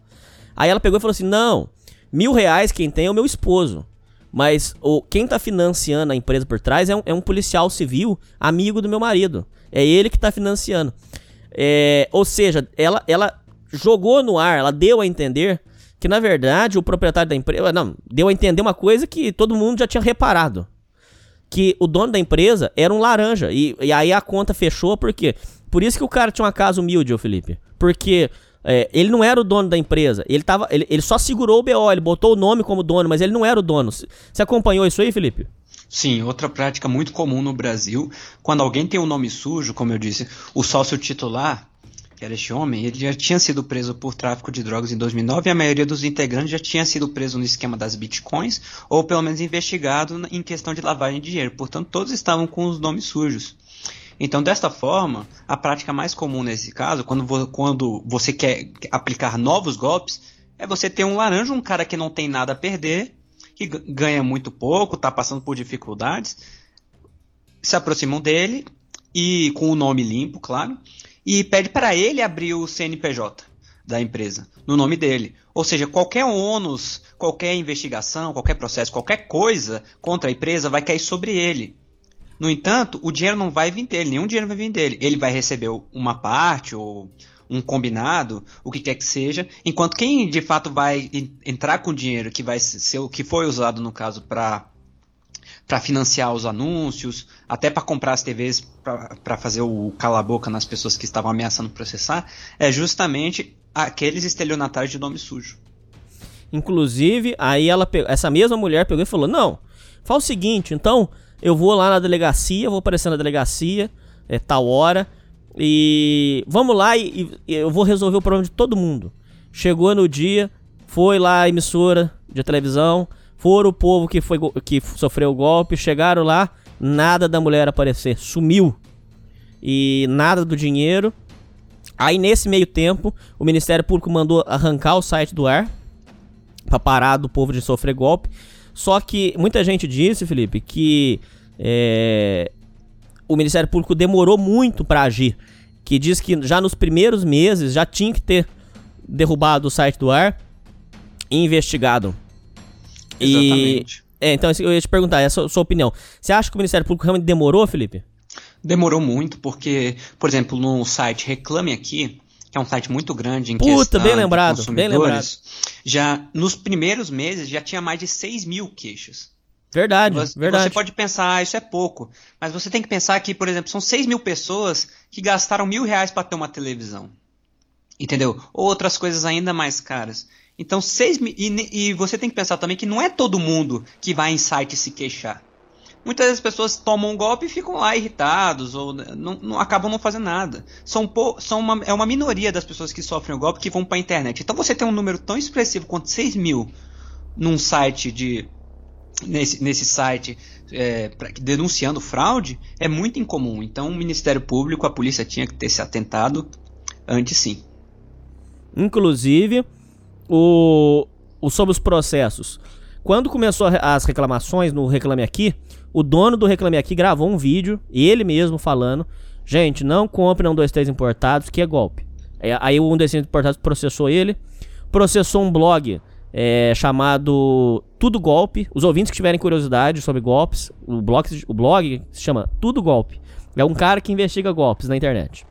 Aí ela pegou e falou assim: não, mil reais quem tem é o meu esposo. Mas o, quem tá financiando a empresa por trás é um, é um policial civil, amigo do meu marido. É ele que tá financiando. É, ou seja, ela, ela jogou no ar, ela deu a entender que na verdade o proprietário da empresa. Não, deu a entender uma coisa que todo mundo já tinha reparado. Que o dono da empresa era um laranja. E, e aí a conta fechou, por quê? Por isso que o cara tinha uma casa humilde, ô Felipe. Porque é, ele não era o dono da empresa. Ele, tava, ele, ele só segurou o BO, ele botou o nome como dono, mas ele não era o dono. Você acompanhou isso aí, Felipe? Sim, outra prática muito comum no Brasil, quando alguém tem um nome sujo, como eu disse, o sócio titular, que era este homem, ele já tinha sido preso por tráfico de drogas em 2009 e a maioria dos integrantes já tinha sido preso no esquema das bitcoins, ou pelo menos investigado em questão de lavagem de dinheiro. Portanto, todos estavam com os nomes sujos. Então, desta forma, a prática mais comum nesse caso, quando, quando você quer aplicar novos golpes, é você ter um laranja, um cara que não tem nada a perder, que ganha muito pouco, está passando por dificuldades, se aproximam dele e com o nome limpo, claro, e pede para ele abrir o CNPJ da empresa no nome dele. Ou seja, qualquer ônus, qualquer investigação, qualquer processo, qualquer coisa contra a empresa vai cair sobre ele. No entanto, o dinheiro não vai vir dele, nenhum dinheiro vai vir dele. Ele vai receber uma parte ou um combinado, o que quer que seja, enquanto quem de fato vai entrar com o dinheiro que vai ser o que foi usado no caso para para financiar os anúncios, até para comprar as TVs para fazer o cala-boca nas pessoas que estavam ameaçando processar, é justamente aqueles estelionatários de nome sujo. Inclusive, aí ela essa mesma mulher pegou e falou: "Não, faz o seguinte, então, eu vou lá na delegacia, vou aparecer na delegacia, é tal hora, e vamos lá e, e eu vou resolver o problema de todo mundo. Chegou no dia, foi lá a emissora de televisão, foram o povo que, foi, que sofreu o golpe, chegaram lá, nada da mulher aparecer, sumiu. E nada do dinheiro. Aí nesse meio tempo, o Ministério Público mandou arrancar o site do ar para parar do povo de sofrer golpe. Só que muita gente disse, Felipe, que é, o Ministério Público demorou muito para agir. Que diz que já nos primeiros meses já tinha que ter derrubado o site do ar e investigado. Exatamente. E, é, então eu ia te perguntar, essa é a sua opinião. Você acha que o Ministério Público realmente demorou, Felipe? Demorou muito, porque, por exemplo, no site Reclame Aqui, que é um site muito grande em Puta, questão bem lembrado, de bem lembrado. já nos primeiros meses já tinha mais de 6 mil queixas. Verdade, você, verdade. Você pode pensar, ah, isso é pouco. Mas você tem que pensar que, por exemplo, são 6 mil pessoas que gastaram mil reais para ter uma televisão. Entendeu? Ou outras coisas ainda mais caras. Então, 6 mil. E, e você tem que pensar também que não é todo mundo que vai em site se queixar. Muitas vezes as pessoas tomam um golpe e ficam lá irritados ou não, não acabam não fazendo nada. São, são uma, é uma minoria das pessoas que sofrem o golpe que vão para a internet. Então você tem um número tão expressivo quanto 6 mil num site de. Nesse, nesse site é, pra, denunciando fraude é muito incomum. Então o Ministério Público, a polícia tinha que ter se atentado antes sim. Inclusive, o, o sobre os processos. Quando começou as reclamações no Reclame Aqui, o dono do Reclame Aqui gravou um vídeo, ele mesmo falando: gente, não compre um, dois, três importados, que é golpe. Aí o um, três importados processou ele, processou um blog é, chamado Tudo Golpe. Os ouvintes que tiverem curiosidade sobre golpes, o blog, o blog se chama Tudo Golpe. É um cara que investiga golpes na internet.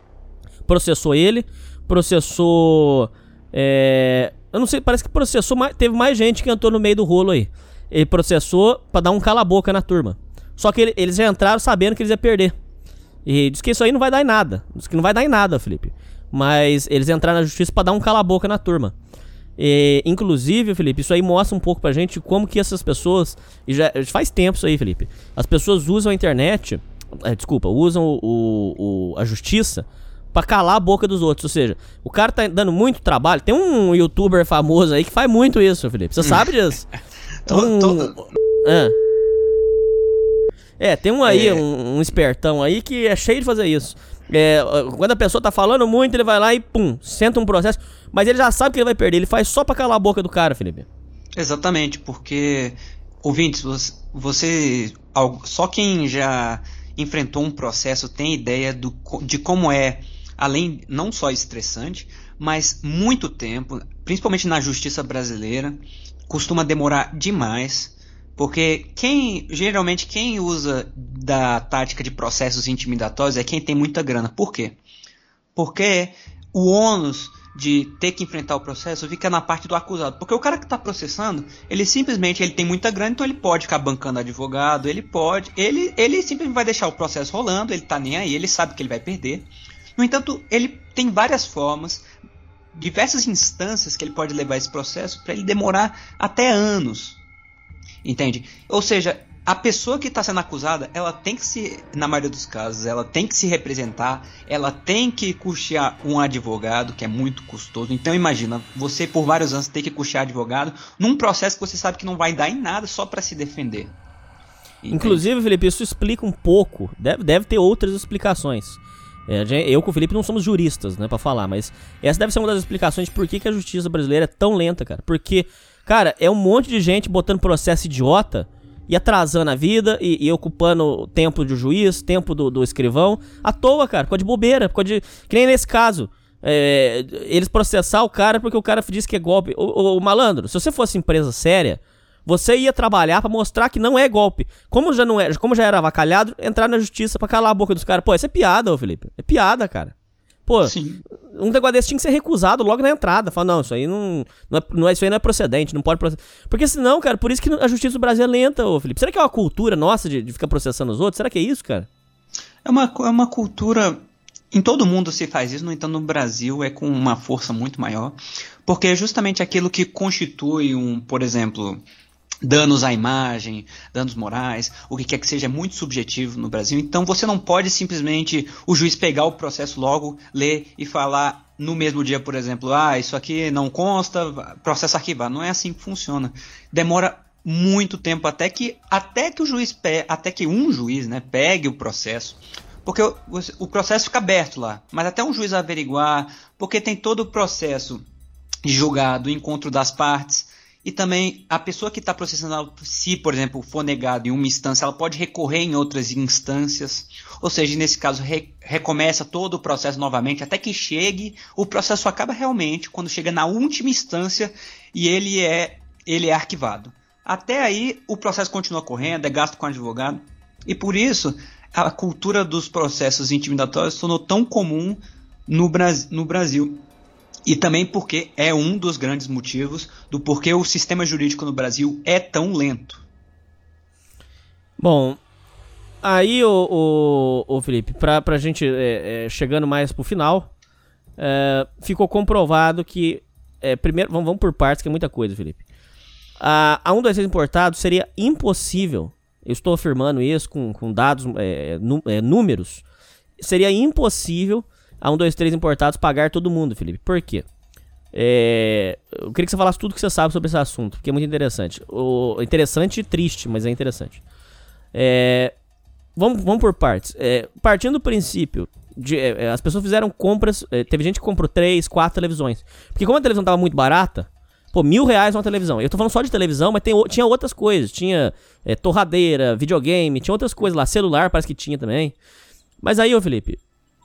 Processou ele, processou. É, eu não sei, parece que processou, teve mais gente que entrou no meio do rolo aí. Ele processou pra dar um cala-boca na turma. Só que ele, eles já entraram sabendo que eles iam perder. E diz que isso aí não vai dar em nada. Diz que não vai dar em nada, Felipe. Mas eles entraram na justiça para dar um cala-boca na turma. E, inclusive, Felipe, isso aí mostra um pouco pra gente como que essas pessoas. E já faz tempo isso aí, Felipe. As pessoas usam a internet. É, desculpa, usam o, o, o, a justiça para calar a boca dos outros. Ou seja, o cara tá dando muito trabalho. Tem um youtuber famoso aí que faz muito isso, Felipe. Você sabe disso? Tô- tô- É. É, tem um aí, É. um, um espertão aí que é cheio de fazer isso. É, quando a pessoa tá falando muito, ele vai lá e pum, senta um processo. Mas ele já sabe que ele vai perder, ele faz só pra calar a boca do cara, Felipe. Exatamente, porque ouvintes, você, você- só quem já enfrentou um processo tem ideia do, de como é, além não só estressante, mas muito tempo, principalmente na justiça brasileira, costuma demorar demais, porque quem geralmente quem usa da tática de processos intimidatórios é quem tem muita grana. Por quê? Porque o ônus de ter que enfrentar o processo fica na parte do acusado. Porque o cara que está processando, ele simplesmente ele tem muita grana, então ele pode ficar bancando advogado, ele pode, ele, ele simplesmente vai deixar o processo rolando, ele tá nem aí, ele sabe que ele vai perder. No entanto, ele tem várias formas, diversas instâncias que ele pode levar esse processo para ele demorar até anos. Entende? Ou seja, a pessoa que está sendo acusada, ela tem que se, na maioria dos casos, ela tem que se representar, ela tem que custear um advogado, que é muito custoso. Então imagina, você por vários anos ter que custear advogado num processo que você sabe que não vai dar em nada só para se defender. Entende? Inclusive, Felipe, isso explica um pouco. Deve, deve ter outras explicações. É, eu com o Felipe não somos juristas, né, pra falar, mas essa deve ser uma das explicações de por que a justiça brasileira é tão lenta, cara. Porque, cara, é um monte de gente botando processo idiota e atrasando a vida e, e ocupando o tempo do juiz, tempo do, do escrivão, à toa, cara, por causa de bobeira, por causa de. Que nem nesse caso. é, eles processar o cara porque o cara disse que é golpe. Ô, ô, ô, malandro, se você fosse empresa séria, você ia trabalhar pra mostrar que não é golpe. Como já não é, como já era avacalhado, entrar na justiça pra calar a boca dos caras. Pô, isso é piada, ô Felipe. É piada, cara. Pô, Sim. um negócio desse tinha que ser recusado logo na entrada. Fala, não, isso aí não, não, é, não é- isso aí não é procedente, não pode processar. Porque senão, cara, por isso que a justiça do Brasil é lenta, ô Felipe. Será que é uma cultura nossa de, de ficar processando os outros? Será que é isso, cara? É uma, é uma cultura. Em todo mundo se faz isso, no entanto, no Brasil é com uma força muito maior. Porque é justamente aquilo que constitui um, por exemplo, danos à imagem, danos morais, o que quer que seja, é muito subjetivo no Brasil. Então você não pode simplesmente o juiz pegar o processo logo, ler e falar no mesmo dia, por exemplo, ah, isso aqui não consta, processo arquivado. Não é assim que funciona. Demora muito tempo até que até que o juiz pe até que um juiz, né, pegue o processo. Porque o, o processo fica aberto lá, mas até um juiz averiguar, porque tem todo o processo de julgado, encontro das partes, e também a pessoa que está processando, se por exemplo for negado em uma instância, ela pode recorrer em outras instâncias, ou seja, nesse caso re recomeça todo o processo novamente até que chegue, o processo acaba realmente quando chega na última instância e ele é ele é arquivado. Até aí o processo continua correndo, é gasto com advogado e por isso a cultura dos processos intimidatórios tornou tão comum no, Bras no Brasil. E também porque é um dos grandes motivos do porquê o sistema jurídico no Brasil é tão lento. Bom, aí, o, o, o Felipe, pra, pra gente é, é, chegando mais pro final, é, ficou comprovado que. é, primeiro, vamos, vamos por partes, que é muita coisa, Felipe. A, a 126 importado seria impossível, eu estou afirmando isso com, com dados, é, é, números, seria impossível a 123 importados pagar todo mundo, Felipe. Por quê? É, eu queria que você falasse tudo que você sabe sobre esse assunto, porque é muito interessante. O, interessante e triste, mas é interessante. É, vamos, vamos por partes. É, partindo do princípio, de, é, é, as pessoas fizeram compras. é, teve gente que comprou 3, 4 televisões. Porque como a televisão tava muito barata, pô, mil reais uma televisão. Eu tô falando só de televisão, mas tem, tinha outras coisas. Tinha torradeira, videogame, tinha outras coisas lá. Celular parece que tinha também. Mas aí, ô Felipe,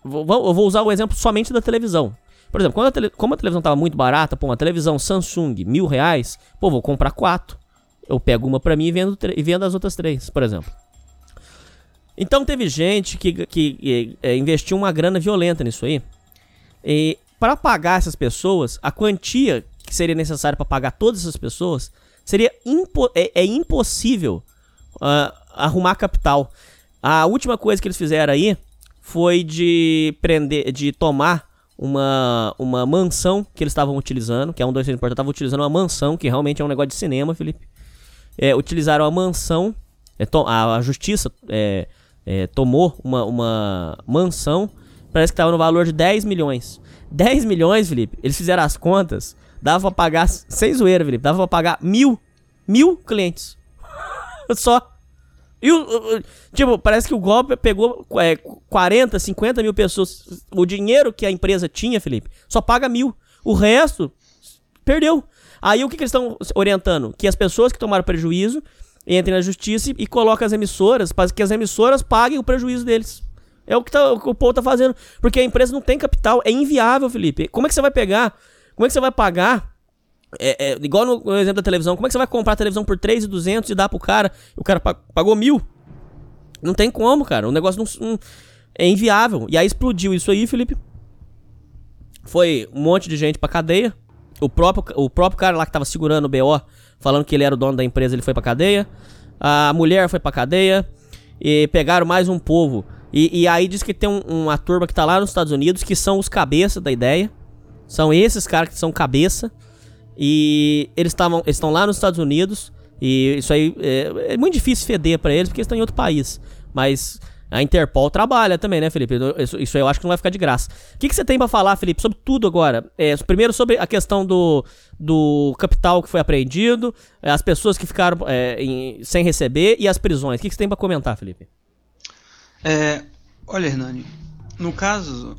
vou- vou- usar o exemplo somente da televisão. Por exemplo, quando a tele, como a televisão tava muito barata, pô, uma televisão Samsung, mil reais, pô, vou comprar quatro. Eu pego uma pra mim e vendo, e vendo as outras três, por exemplo. Então teve gente que, que é, investiu uma grana violenta nisso aí. E para pagar essas pessoas, a quantia que seria necessária para pagar todas essas pessoas seria impo é, é impossível ah, arrumar capital. A última coisa que eles fizeram aí foi de prender, de tomar uma, uma mansão que eles estavam utilizando, que é um dois importante, estavam utilizando uma mansão, que realmente é um negócio de cinema, Felipe. É, utilizaram a mansão, é, a, a justiça é, é, tomou uma, uma mansão, parece que estava no valor de 10 milhões. 10 milhões, Felipe, eles fizeram as contas, dava pra pagar, sem zoeira, Felipe, dava pra pagar mil, mil clientes. Só. E o, tipo, parece que o golpe pegou é, 40, 50 mil pessoas. O dinheiro que a empresa tinha, Felipe, só paga mil. O resto, perdeu. Aí o que, que eles estão orientando? Que as pessoas que tomaram prejuízo entrem na justiça e, e coloquem as emissoras para que as emissoras paguem o prejuízo deles. É o que, tá, o que o povo tá fazendo. Porque a empresa não tem capital. É inviável, Felipe. Como é que você vai pegar? Como é que você vai pagar? É, é, igual no, exemplo da televisão. Como é que você vai comprar a televisão por 3,200 e dar pro cara? O cara pa- pagou mil? Não tem como, cara. O negócio não, não- é inviável. E aí explodiu isso aí, Felipe. Foi um monte de gente pra cadeia. O próprio, o próprio cara lá que tava segurando o BO, falando que ele era o dono da empresa, ele foi pra cadeia. A mulher foi pra cadeia. E pegaram mais um povo. E, e aí diz que tem um- uma turma que tá lá nos Estados Unidos, que são os cabeças da ideia. São esses caras que são cabeça. E eles estavam estão lá nos Estados Unidos. E isso aí é, é muito difícil feder pra eles, porque eles estão em outro país. Mas a Interpol trabalha também, né, Felipe? Isso, isso aí eu acho que não vai ficar de graça. O que, que você tem pra falar, Felipe, sobre tudo agora? É, primeiro sobre a questão do, do capital que foi apreendido, é, as pessoas que ficaram é, em- sem receber e as prisões. O que, que você tem pra comentar, Felipe? É, olha, Hernani, no caso,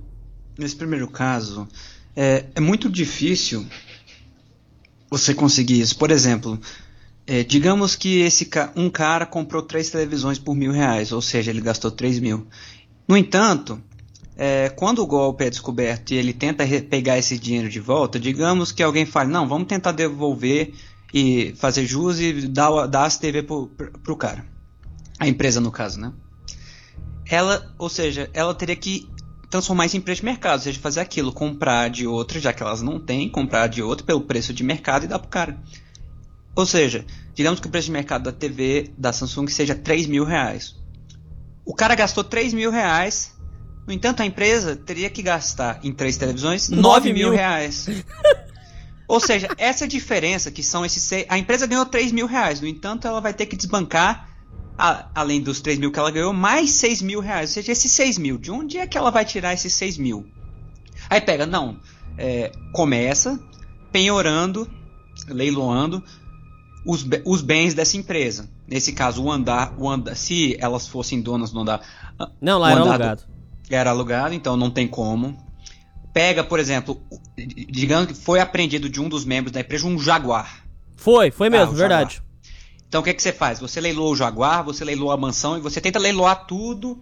nesse primeiro caso, é, é muito difícil você conseguir isso. Por exemplo, é, digamos que esse um cara comprou três televisões por mil reais, ou seja, ele gastou três mil. No entanto, é, quando o golpe é descoberto e ele tenta pegar esse dinheiro de volta, digamos que alguém fale, não, vamos tentar devolver e fazer jus e dar, o- dar as TV pro, pro cara. A empresa, no caso, né? ela, ou seja, ela teria que transformar isso em preço de mercado, ou seja, fazer aquilo, comprar de outra, já que elas não têm, comprar de outra pelo preço de mercado e dar pro cara. Ou seja, digamos que o preço de mercado da TV da Samsung seja 3 mil reais. O cara gastou 3 mil reais, no entanto a empresa teria que gastar em três televisões 9 Nove mil mil. reais. Ou seja, essa diferença que são esses seis, a empresa ganhou 3 mil reais, no entanto ela vai ter que desbancar a- além dos 3 mil que ela ganhou, mais 6 mil reais. Ou seja, esses 6 mil, de onde é que ela vai tirar esses 6 mil? Aí pega, não, é, começa penhorando, leiloando os, os bens dessa empresa. Nesse caso, o andar, o andar, se elas fossem donas do andar, ah, Não, lá era alugado. era alugado, então não tem como. Pega, por exemplo, digamos que foi apreendido de um dos membros da empresa um Jaguar. Foi, foi Ah, mesmo, o verdade. Então o que, que você faz? Você leiloa o Jaguar, você leiloa a mansão e você tenta leiloar tudo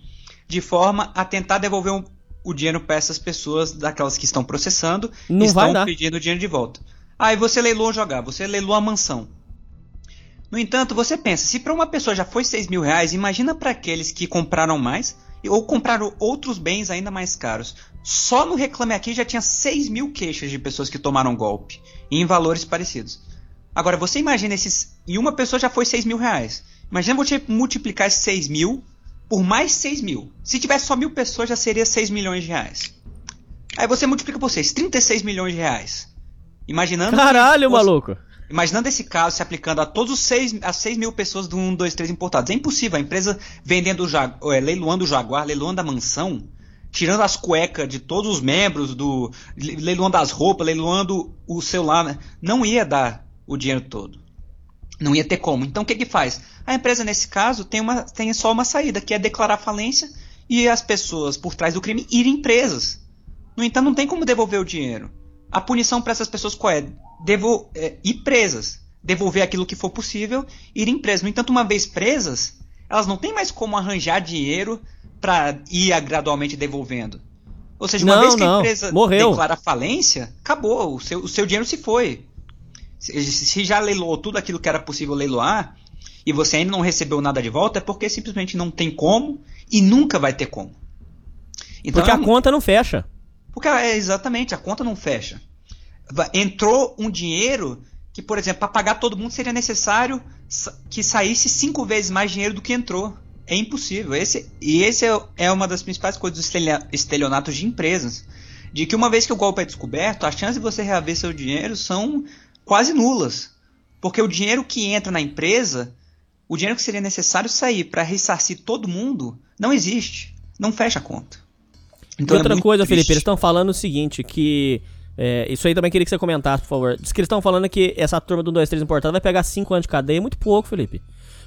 de forma a tentar devolver um- o dinheiro para essas pessoas, daquelas que estão processando, Não e estão pedindo o dinheiro de volta. Aí você leiloa o Jaguar, você leiloa a mansão. No entanto, você pensa, se para uma pessoa já foi 6 mil reais, imagina para aqueles que compraram mais ou compraram outros bens ainda mais caros. Só no Reclame Aqui já tinha 6 mil queixas de pessoas que tomaram golpe, em valores parecidos. Agora, você imagina esses. E uma pessoa já foi 6 mil reais. Imagina você multiplicar esses 6 mil por mais 6 mil. Se tivesse só mil pessoas, já seria 6 milhões de reais. Aí você multiplica por 6, 36 milhões de reais. Imaginando. Caralho, fosse- maluco. Imaginando esse caso se aplicando a todos os 6, as 6 mil pessoas do 1, 2, 3 importados. É impossível. A empresa vendendo o Jag é, leiloando o Jaguar, leiloando a mansão, tirando as cuecas de todos os membros, do le- leiloando as roupas, leiloando o celular, né? não ia dar o dinheiro todo. Não ia ter como. Então o que que faz? A empresa, nesse caso, tem, uma, tem só uma saída, que é declarar falência e as pessoas por trás do crime irem presas. No entanto, não tem como devolver o dinheiro. A punição para essas pessoas qual é? Devo, é, ir presas. Devolver aquilo que for possível, irem presas. No entanto, uma vez presas, elas não têm mais como arranjar dinheiro para ir gradualmente devolvendo. Ou seja, uma Não, vez que a empresa Morreu. declara falência, acabou. O seu, o seu dinheiro se foi. Se, já leiloou tudo aquilo que era possível leiloar e você ainda não recebeu nada de volta, é porque simplesmente não tem como e nunca vai ter como. Então, Porque a conta não fecha. porque é exatamente, a conta não fecha. Entrou um dinheiro que, por exemplo, para pagar todo mundo seria necessário que saísse cinco vezes mais dinheiro do que entrou. É impossível. Esse, e esse é, é uma das principais coisas dos estelionatos de empresas. De que uma vez que o golpe é descoberto, as chances de você reaver seu dinheiro são quase nulas. Porque o dinheiro que entra na empresa, o dinheiro que seria necessário sair para ressarcir todo mundo, não existe. Não fecha a conta. Então e é outra muito coisa, triste. Felipe, eles estão falando o seguinte, que... é, isso aí também queria que você comentasse, por favor. Diz que eles estão falando que essa turma do 2, 3 importado vai pegar 5 anos de cadeia. É muito pouco, Felipe.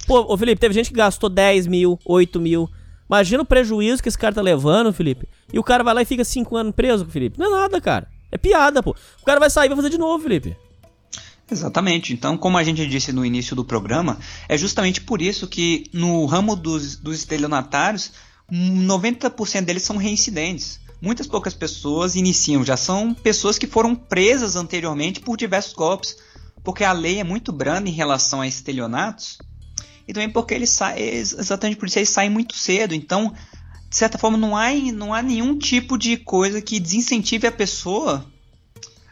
Pô, ô Felipe, teve gente que gastou 10 mil, 8 mil. Imagina o prejuízo que esse cara tá levando, Felipe. E o cara vai lá e fica 5 anos preso, Felipe. Não é nada, cara. É piada, pô. O cara vai sair e vai fazer de novo, Felipe. Exatamente. Então, como a gente disse no início do programa, é justamente por isso que no ramo dos, dos estelionatários, 90% deles são reincidentes. Muitas poucas pessoas iniciam, já são pessoas que foram presas anteriormente por diversos golpes, porque a lei é muito branda em relação a estelionatos, e também porque eles saem, exatamente por isso eles saem muito cedo. Então, de certa forma, não há, não há nenhum tipo de coisa que desincentive a pessoa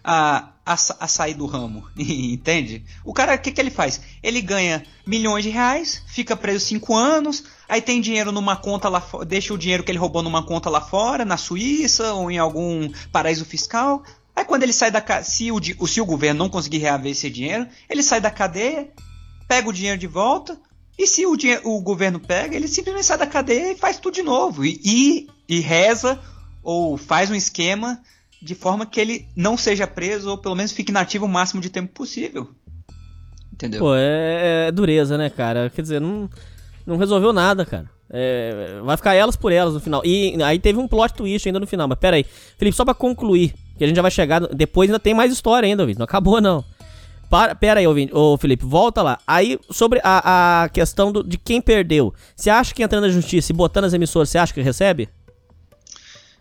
a, a, a sair do ramo, entende? O cara, o que, que ele faz? Ele ganha milhões de reais, fica preso cinco anos, aí tem dinheiro numa conta lá fora, deixa o dinheiro que ele roubou numa conta lá fora, na Suíça ou em algum paraíso fiscal. Aí quando ele sai da ca- se o, se o governo não conseguir reaver esse dinheiro, ele sai da cadeia, pega o dinheiro de volta, e se o, dinhe- o governo pega, ele simplesmente sai da cadeia e faz tudo de novo. E, e, e reza ou faz um esquema de forma que ele não seja preso ou pelo menos fique inativo o máximo de tempo possível. Entendeu? Pô, é, é dureza, né, cara? Quer dizer, não, não resolveu nada, cara. É, vai ficar elas por elas no final. E aí teve um plot twist ainda no final. Mas pera aí. Felipe, só pra concluir, que a gente já vai chegar. Depois ainda tem mais história ainda, ouvinte. Não acabou, não. Para, pera aí, ouvinte. Ô, Felipe, volta lá. Aí, sobre a, a questão do- de quem perdeu. Você acha que entrando na justiça e botando as emissoras, você acha que recebe?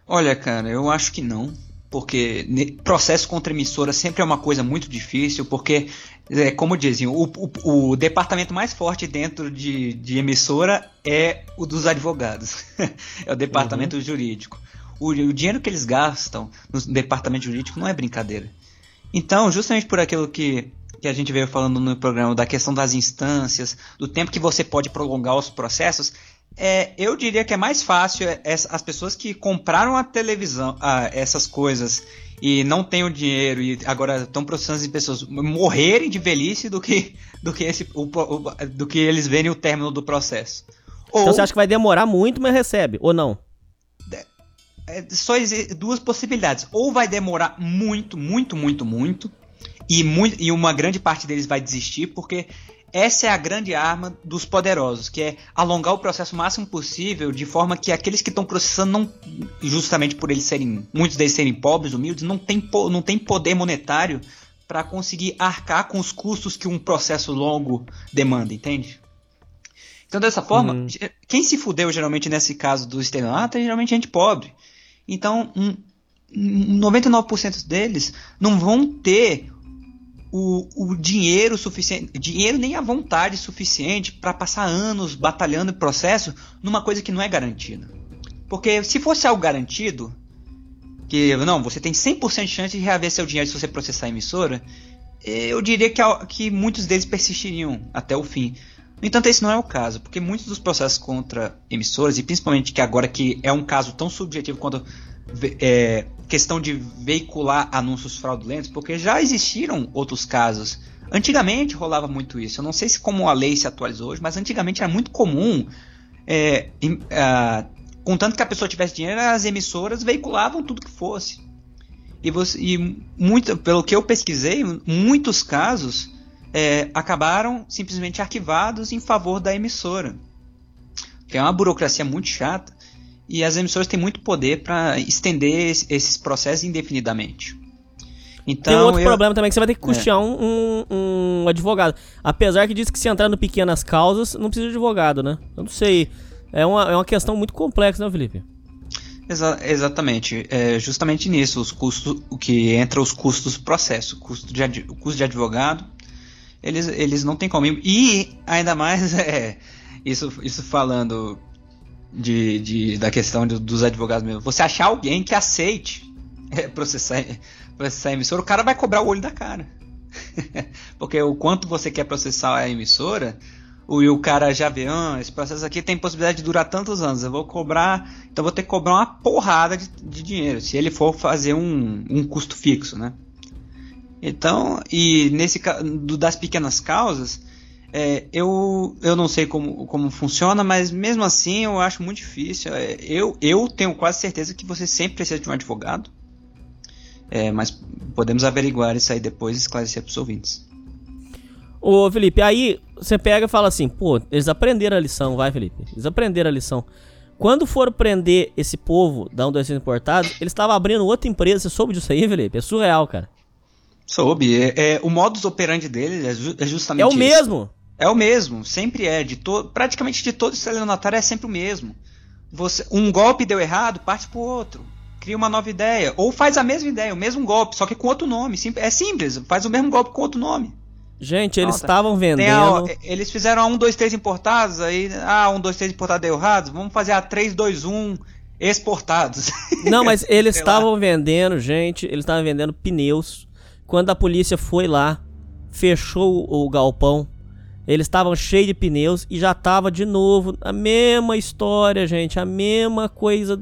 Olha, cara, eu acho que não. Porque processo contra emissora sempre é uma coisa muito difícil, porque, é, como dizem, o, o- o departamento mais forte dentro de, de emissora é o dos advogados. é o departamento jurídico. O, o dinheiro que eles gastam no departamento jurídico não é brincadeira. Então, justamente por aquilo que, que a gente veio falando no programa, da questão das instâncias, do tempo que você pode prolongar os processos, é, eu diria que é mais fácil é, essa- as pessoas que compraram a televisão, ah, essas coisas, e não têm o dinheiro e agora estão processando as pessoas morrerem de velhice do que, do que, esse, o- o- do que eles verem o término do processo. Ou, Então você acha que vai demorar muito, mas recebe? Ou não? é, só duas possibilidades. Ou vai demorar muito, muito, muito, muito, e, mui- e uma grande parte deles vai desistir, porque essa é a grande arma dos poderosos, que é alongar o processo o máximo possível, de forma que aqueles que estão processando, não, justamente por eles serem, muitos deles serem pobres, humildes, não tem, não tem poder monetário para conseguir arcar com os custos que um processo longo demanda, entende? Então, dessa forma, Uhum. quem se fudeu geralmente nesse caso do estelionato é geralmente gente pobre. Então, um 99% deles não vão ter o, o dinheiro suficiente, dinheiro nem a vontade suficiente para passar anos batalhando em processo numa coisa que não é garantida. Porque se fosse algo garantido, que não, você tem 100% de chance de reaver seu dinheiro se você processar a emissora, eu diria que, que muitos deles persistiriam até o fim. No entanto, esse não é o caso, porque muitos dos processos contra emissoras, e principalmente que agora que é um caso tão subjetivo quanto é, questão de veicular anúncios fraudulentos, porque já existiram outros casos. Antigamente rolava muito isso. Eu não sei se como a lei se atualizou hoje, mas antigamente era muito comum, é, em- ah, contanto que a pessoa tivesse dinheiro, as emissoras veiculavam tudo que fosse. E, você, e muito, pelo que eu pesquisei, muitos casos é, acabaram simplesmente arquivados em favor da emissora. Que é uma burocracia muito chata e as emissoras têm muito poder para estender es- esses processos indefinidamente. Então, Tem um outro eu- problema também que você vai ter que custear um, um- um advogado. Apesar que diz que se entrar no pequenas causas, não precisa de advogado, né? Eu não sei. É uma, é uma questão muito complexa, né, Felipe? Exa exatamente. É justamente nisso, os custos, o que entra os custos do processo, custo de, o custo de advogado, eles, eles não têm como. E ainda mais é isso, isso falando de, de, da questão de, dos advogados mesmo. Você achar alguém que aceite é, processar, processar a emissora, o cara vai cobrar o olho da cara. Porque o quanto você quer processar a emissora, o, o cara já vê, ah, esse processo aqui tem possibilidade de durar tantos anos, eu vou cobrar, então vou ter que cobrar uma porrada de, de dinheiro, se ele for fazer um, um custo fixo, né? Então, e nesse do, das pequenas causas, é, eu, eu não sei como, como funciona, mas mesmo assim eu acho muito difícil. É, eu, eu tenho quase certeza que você sempre precisa de um advogado. É, mas podemos averiguar isso aí depois e esclarecer para os ouvintes. Ô Felipe, aí você pega e fala assim, pô, eles aprenderam a lição, vai Felipe, eles aprenderam a lição. Quando foram prender esse povo da 1, 2, 3 importados, eles estavam abrindo outra empresa, você soube disso aí, Felipe? É surreal, cara. Soube, é, é o modus operandi deles é, é justamente É o isso. mesmo? É o mesmo, sempre é. De to praticamente de todo estelionatário é sempre o mesmo. Você, um golpe deu errado, parte pro outro. Cria uma nova ideia. Ou faz a mesma ideia, o mesmo golpe, só que com outro nome. É simples, faz o mesmo golpe com outro nome. Gente, eles estavam vendendo. A, eles fizeram a 1, 2, 3 importados, aí. Ah, 1, 2, 3 importados deu errado. Vamos fazer a 3, 2, 1 exportados. Não, mas eles estavam vendendo, gente. Eles estavam vendendo pneus. Quando a polícia foi lá, fechou o galpão, eles estavam cheios de pneus e já tava de novo a mesma história, gente, a mesma coisa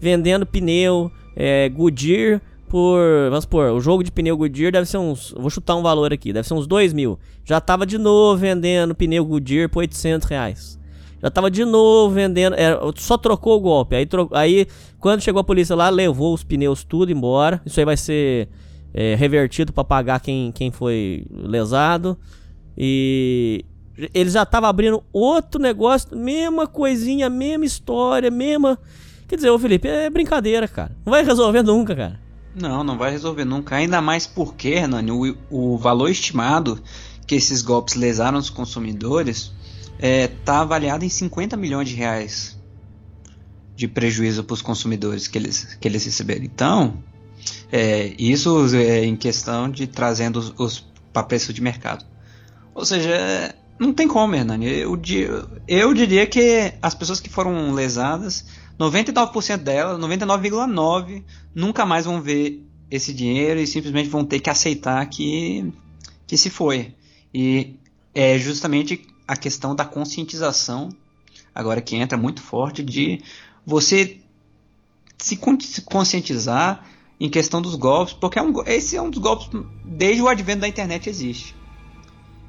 vendendo pneu, é, Goodyear por, vamos supor, o jogo de pneu Goodyear deve ser uns, vou chutar um valor aqui, deve ser uns 2 mil. Já tava de novo vendendo pneu Goodyear por 800 reais. Já tava de novo vendendo, é, só trocou o golpe. Aí, tro, aí quando chegou a polícia lá, levou os pneus tudo embora. Isso aí vai ser é, revertido para pagar quem, quem foi lesado. E eles já estavam abrindo outro negócio, mesma coisinha, mesma história, mesma. Quer dizer, ô Felipe, é brincadeira, cara. Não vai resolver nunca, cara. Não, não vai resolver nunca. Ainda mais porque, Hernani, o, o valor estimado que esses golpes lesaram os consumidores está é, tá avaliado em 50 milhões de reais de prejuízo para os consumidores que eles, que eles receberam. Então, é, isso é em questão de trazendo os, os para preço de mercado. Ou seja, não tem como, Hernani. Eu, eu diria que as pessoas que foram lesadas, 99% delas, 99,9% nunca mais vão ver esse dinheiro e simplesmente vão ter que aceitar que, que se foi. E é justamente a questão da conscientização, agora que entra muito forte, de você se conscientizar em questão dos golpes, porque é um, esse é um dos golpes, desde o advento da internet existe.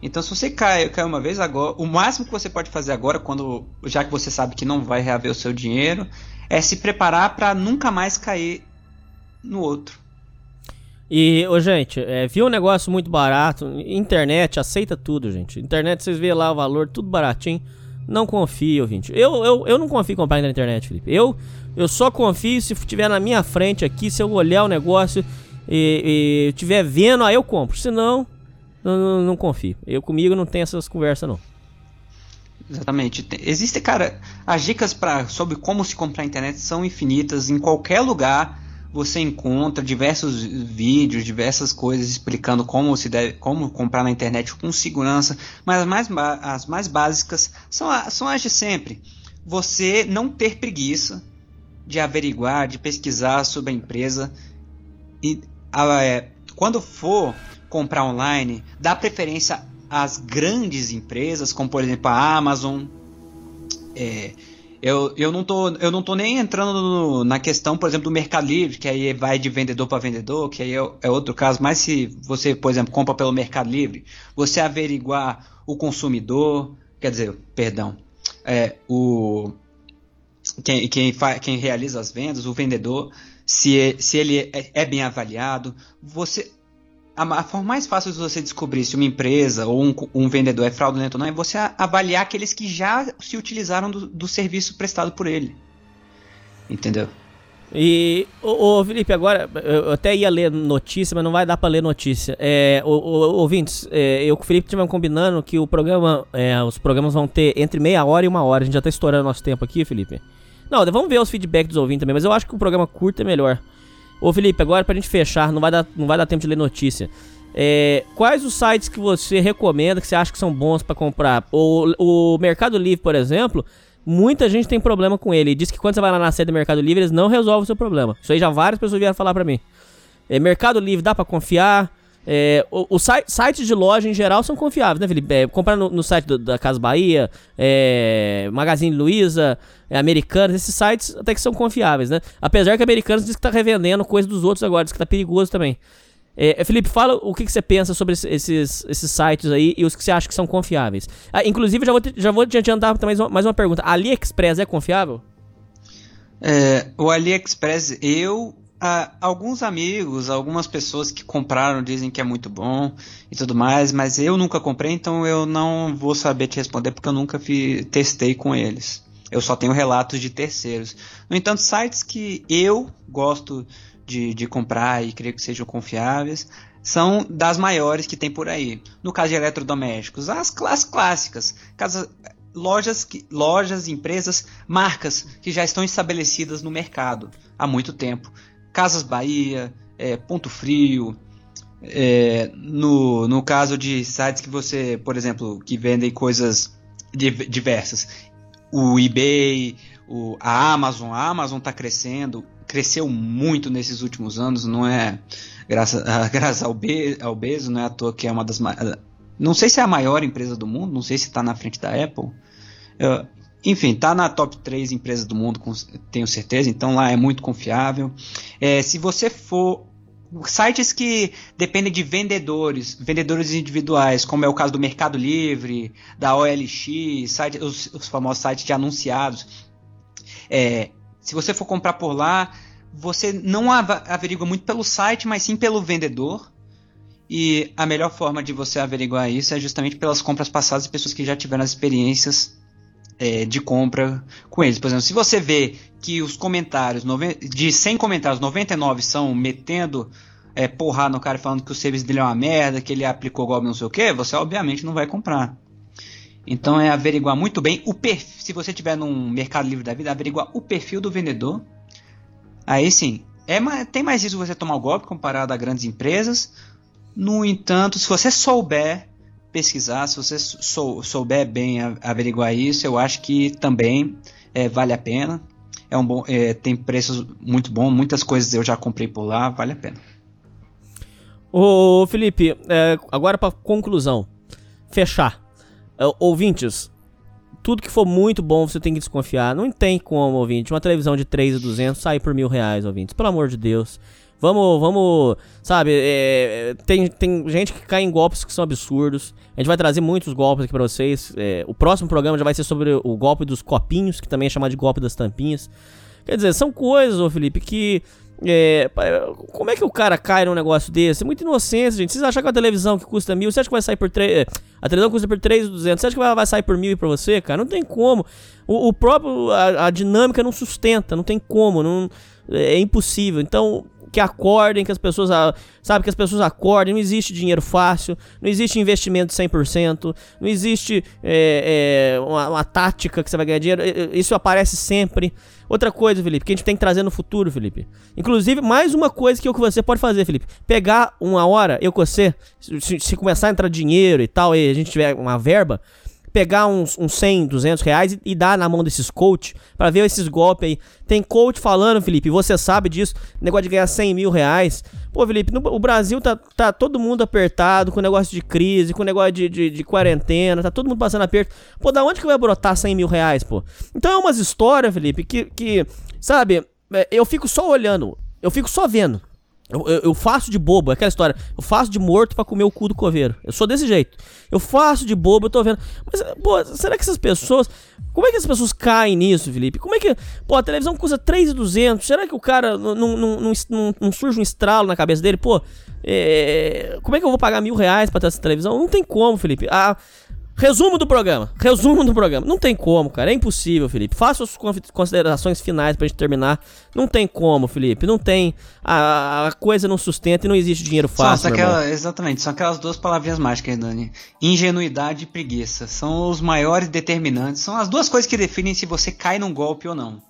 Então, se você cai, cai uma vez agora, o máximo que você pode fazer agora, quando já que você sabe que não vai reaver o seu dinheiro, é se preparar para nunca mais cair no outro. E, ô, gente, é, viu um negócio muito barato? Internet aceita tudo, gente. Internet, vocês vê lá o valor, tudo baratinho. Não confio, ouvinte. Eu, eu, eu não confio em comprar na internet, Felipe. Eu, eu só confio se estiver na minha frente aqui, se eu olhar o negócio e estiver vendo, aí eu compro. Senão, não, não, não confio. Eu comigo não tenho essas conversas, não. Exatamente. Existe, cara, as dicas para sobre como se comprar internet são infinitas. Em qualquer lugar você encontra diversos vídeos, diversas coisas explicando como se deve, como comprar na internet com segurança. Mas as mais, as mais básicas são, são as de sempre. Você não ter preguiça de averiguar, de pesquisar sobre a empresa e é, quando for comprar online, dá preferência às grandes empresas, como por exemplo a Amazon. É, eu, eu, não tô, eu não tô nem entrando no, na questão, por exemplo, do Mercado Livre, que aí vai de vendedor para vendedor, que aí é, é, outro caso. Mas se você, por exemplo, compra pelo Mercado Livre, você averiguar o consumidor, quer dizer, perdão, é, o quem, quem, quem realiza as vendas, o vendedor, se, se ele é, é bem avaliado, você a, forma mais fácil de você descobrir se uma empresa ou um, um, vendedor é fraudulento ou não é você avaliar aqueles que já se utilizaram do, do serviço prestado por ele. Entendeu? E, ô, ô, Felipe, agora, eu até ia ler notícia, mas não vai dar pra ler notícia. É, ô, ô, ouvintes, é, eu com o Felipe tivemos combinando que o programa, é, os programas vão ter entre meia hora e uma hora. A gente já tá estourando nosso tempo aqui, Felipe. Não, vamos ver os feedbacks dos ouvintes também, mas eu acho que o programa curto é melhor. Ô Felipe, agora pra gente fechar, não vai dar, não vai dar tempo de ler notícia. É, quais os sites que você recomenda, que você acha que são bons para comprar? O, o Mercado Livre, por exemplo, muita gente tem problema com ele. Diz que quando você vai lá na sede do Mercado Livre, eles não resolvem o seu problema. Isso aí já várias pessoas vieram falar pra mim. É, Mercado Livre dá para confiar? É, os sites de loja em geral são confiáveis, né, Felipe? É, comprar no, no, site do, da Casa Bahia, é, Magazine Luiza, é, Americanas, esses sites até que são confiáveis, né? Apesar que Americanas diz que tá revendendo coisa dos outros agora, diz que tá perigoso também. É, Felipe, fala o que, que, você pensa sobre esses, esses sites aí e os que você acha que são confiáveis. Ah, inclusive, já vou, já vou te adiantar mais uma, mais uma pergunta. AliExpress é confiável? É, o AliExpress, eu ah, alguns amigos, algumas pessoas que compraram dizem que é muito bom e tudo mais, mas eu nunca comprei, então eu não vou saber te responder porque eu nunca fi, testei com eles. Eu só tenho relatos de terceiros. No entanto, sites que eu gosto de, de comprar e creio que sejam confiáveis são das maiores que tem por aí. No caso de eletrodomésticos, as classes clássicas, casa, lojas, lojas, empresas, marcas que já estão estabelecidas no mercado há muito tempo. Casas Bahia, é, Ponto Frio. É, no, no caso de sites que você, por exemplo, que vendem coisas diversas, o eBay, o, a Amazon, a Amazon está crescendo, cresceu muito nesses últimos anos, não é graças, graças ao, Be, ao não é à toa que é uma das não sei se é a maior empresa do mundo, não sei se está na frente da Apple. Enfim, tá na top 3 empresas do mundo, tenho certeza, então lá é muito confiável. É, se você for. Sites que dependem de vendedores, vendedores individuais, como é o caso do Mercado Livre, da OLX, site, os, os famosos sites de anunciados. É, se você for comprar por lá, você não averigua muito pelo site, mas sim pelo vendedor. E a melhor forma de você averiguar isso é justamente pelas compras passadas de pessoas que já tiveram as experiências é, de compra com eles. Por exemplo, se você vê que os comentários, de 100 comentários, 99 são metendo é, porrada no cara falando que o serviço dele é uma merda, que ele aplicou golpe não sei o que, você obviamente não vai comprar. Então é averiguar muito bem o perfil. Se você tiver num Mercado Livre da vida, averiguar o perfil do vendedor. Aí sim, é, tem mais isso você tomar o golpe comparado a grandes empresas. No entanto, se você souber pesquisar, se você sou, souber bem averiguar isso, eu acho que também é, vale a pena. É um bom, é, tem preços muito bons, muitas coisas eu já comprei por lá, vale a pena. Ô Felipe, é, agora para conclusão, fechar. É, ouvintes, tudo que for muito bom você tem que desconfiar. Não tem como, ouvinte, uma televisão de 3,200 sair por mil reais, ouvintes. Pelo amor de Deus. Vamos, vamos, sabe, é, tem, tem gente que cai em golpes que são absurdos. A gente vai trazer muitos golpes aqui pra vocês. É, o próximo programa já vai ser sobre o golpe dos copinhos, que também é chamado de golpe das tampinhas. Quer dizer, são coisas, ô Felipe, que. É, como é que o cara cai num negócio desse? É muito inocência, gente. Vocês acham que a televisão que custa mil, você acha que vai sair por três. A televisão custa por 3,200, você acha que vai, vai sair por mil pra você, cara? Não tem como. O, o próprio. A, a, dinâmica não sustenta, não tem como. Não, é impossível. Então, que acordem, que as pessoas, sabe, que as pessoas acordem, não existe dinheiro fácil, não existe investimento de 100%, não existe é, é, uma, uma, tática que você vai ganhar dinheiro, isso aparece sempre. Outra coisa, Felipe, que a gente tem que trazer no futuro, Felipe. Inclusive, mais uma coisa que eu que você pode fazer, Felipe, pegar uma hora, eu com você, se, se começar a entrar dinheiro e tal, e a gente tiver uma verba, pegar uns, uns 100, 200 reais e, e dar na mão desses coach para ver esses golpes aí. Tem coach falando, Felipe, você sabe disso, negócio de ganhar 100 mil reais. Pô, Felipe, no, o Brasil tá, tá todo mundo apertado, com negócio de crise, com negócio de, de, de, quarentena, tá todo mundo passando aperto. Pô, da onde que vai brotar 100 mil reais, pô? Então é umas histórias, Felipe, que, que sabe, é, eu fico só olhando, eu fico só vendo. Eu, eu, eu, faço de bobo, é aquela história. Eu faço de morto para comer o cu do coveiro. Eu sou desse jeito. Eu faço de bobo, eu tô vendo. Mas, pô, será que essas pessoas. Como é que as pessoas caem nisso, Felipe? Como é que. Pô, a televisão custa 3,200. Será que o cara não, não, surge um estralo na cabeça dele? Pô, é, como é que eu vou pagar mil reais pra ter essa televisão? Não tem como, Felipe. A, Resumo do programa. Resumo do programa. Não tem como, cara. É impossível, Felipe. Faça as considerações finais pra gente terminar. Não tem como, Felipe. Não tem. A, a coisa não sustenta e não existe dinheiro fácil. São aquela, exatamente. São aquelas duas palavrinhas mágicas, Dani. Ingenuidade e preguiça. São os maiores determinantes. São as duas coisas que definem se você cai num golpe ou não.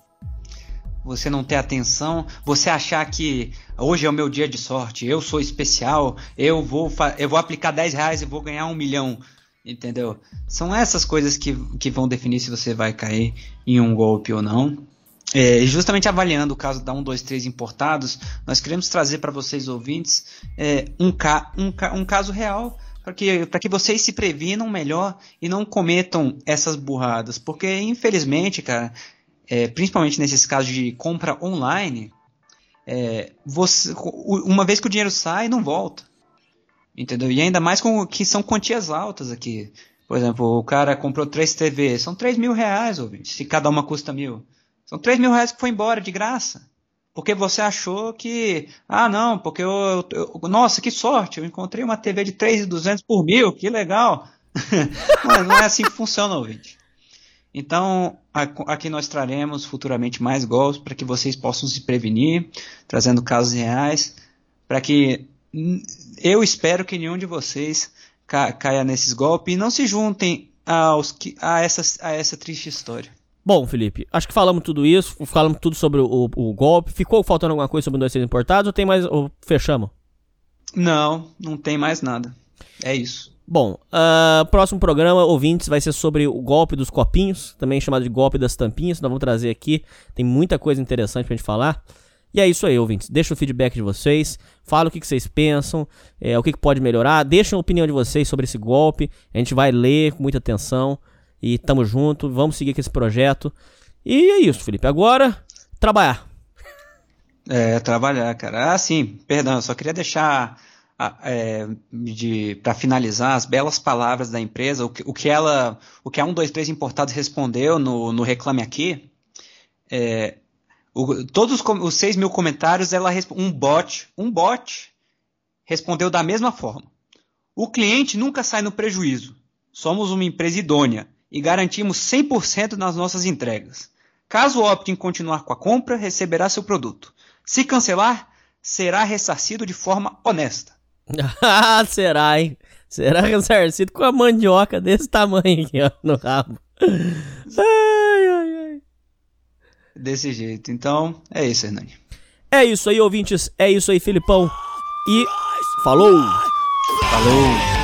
você não ter atenção, você achar que hoje é o meu dia de sorte, eu sou especial, eu vou, eu vou aplicar 10 reais e vou ganhar um milhão. Entendeu? São essas coisas que, que vão definir se você vai cair em um golpe ou não. É, justamente avaliando o caso da 123 importados, nós queremos trazer para vocês ouvintes é, um, ca um, ca um caso real para que, que vocês se previnam melhor e não cometam essas burradas. Porque, infelizmente, cara, é, principalmente nesses casos de compra online, é, você, uma vez que o dinheiro sai, não volta. Entendeu? E ainda mais com que são quantias altas aqui. Por exemplo, o cara comprou três TVs, são 3 mil reais, ouvinte, se cada uma custa mil. São 3 mil reais que foi embora de graça. Porque você achou que. Ah, não, porque eu. eu nossa, que sorte! Eu encontrei uma TV de 3,200 por mil, que legal! não, não é assim que funciona, ouvinte. Então, aqui nós traremos futuramente mais golpes para que vocês possam se prevenir, trazendo casos reais, para que eu espero que nenhum de vocês ca caia nesses golpes e não se juntem aos, a, essa, a essa triste história. Bom, Felipe, acho que falamos tudo isso, falamos tudo sobre o, o golpe. Ficou faltando alguma coisa sobre o 26 importados ou tem mais. Ou fechamos? Não, não tem mais nada. É isso. Bom, uh, próximo programa, ouvintes, vai ser sobre o golpe dos copinhos, também chamado de golpe das tampinhas. Nós vamos trazer aqui, tem muita coisa interessante pra gente falar. E é isso aí, ouvintes. Deixa o feedback de vocês. Fala o que, que vocês pensam, é, o que, que pode melhorar. Deixa a opinião de vocês sobre esse golpe. A gente vai ler com muita atenção. E tamo junto. Vamos seguir com esse projeto. E é isso, Felipe. Agora, trabalhar. É, trabalhar, cara. Ah, sim, perdão, eu só queria deixar é, para finalizar as belas palavras da empresa, o que, o que ela, o que a 123 Importados respondeu no, no Reclame Aqui, é, o, todos os, os 6 mil comentários, ela um bot, um bot respondeu da mesma forma. O cliente nunca sai no prejuízo. Somos uma empresa idônea e garantimos 100% nas nossas entregas. Caso opte em continuar com a compra, receberá seu produto. Se cancelar, será ressarcido de forma honesta. ah, será, hein? Será ressarcido com a mandioca desse tamanho aqui, ó, no rabo. Desse jeito. Então, é isso, Hernani. É isso aí, ouvintes. É isso aí, Filipão. E falou! Falou!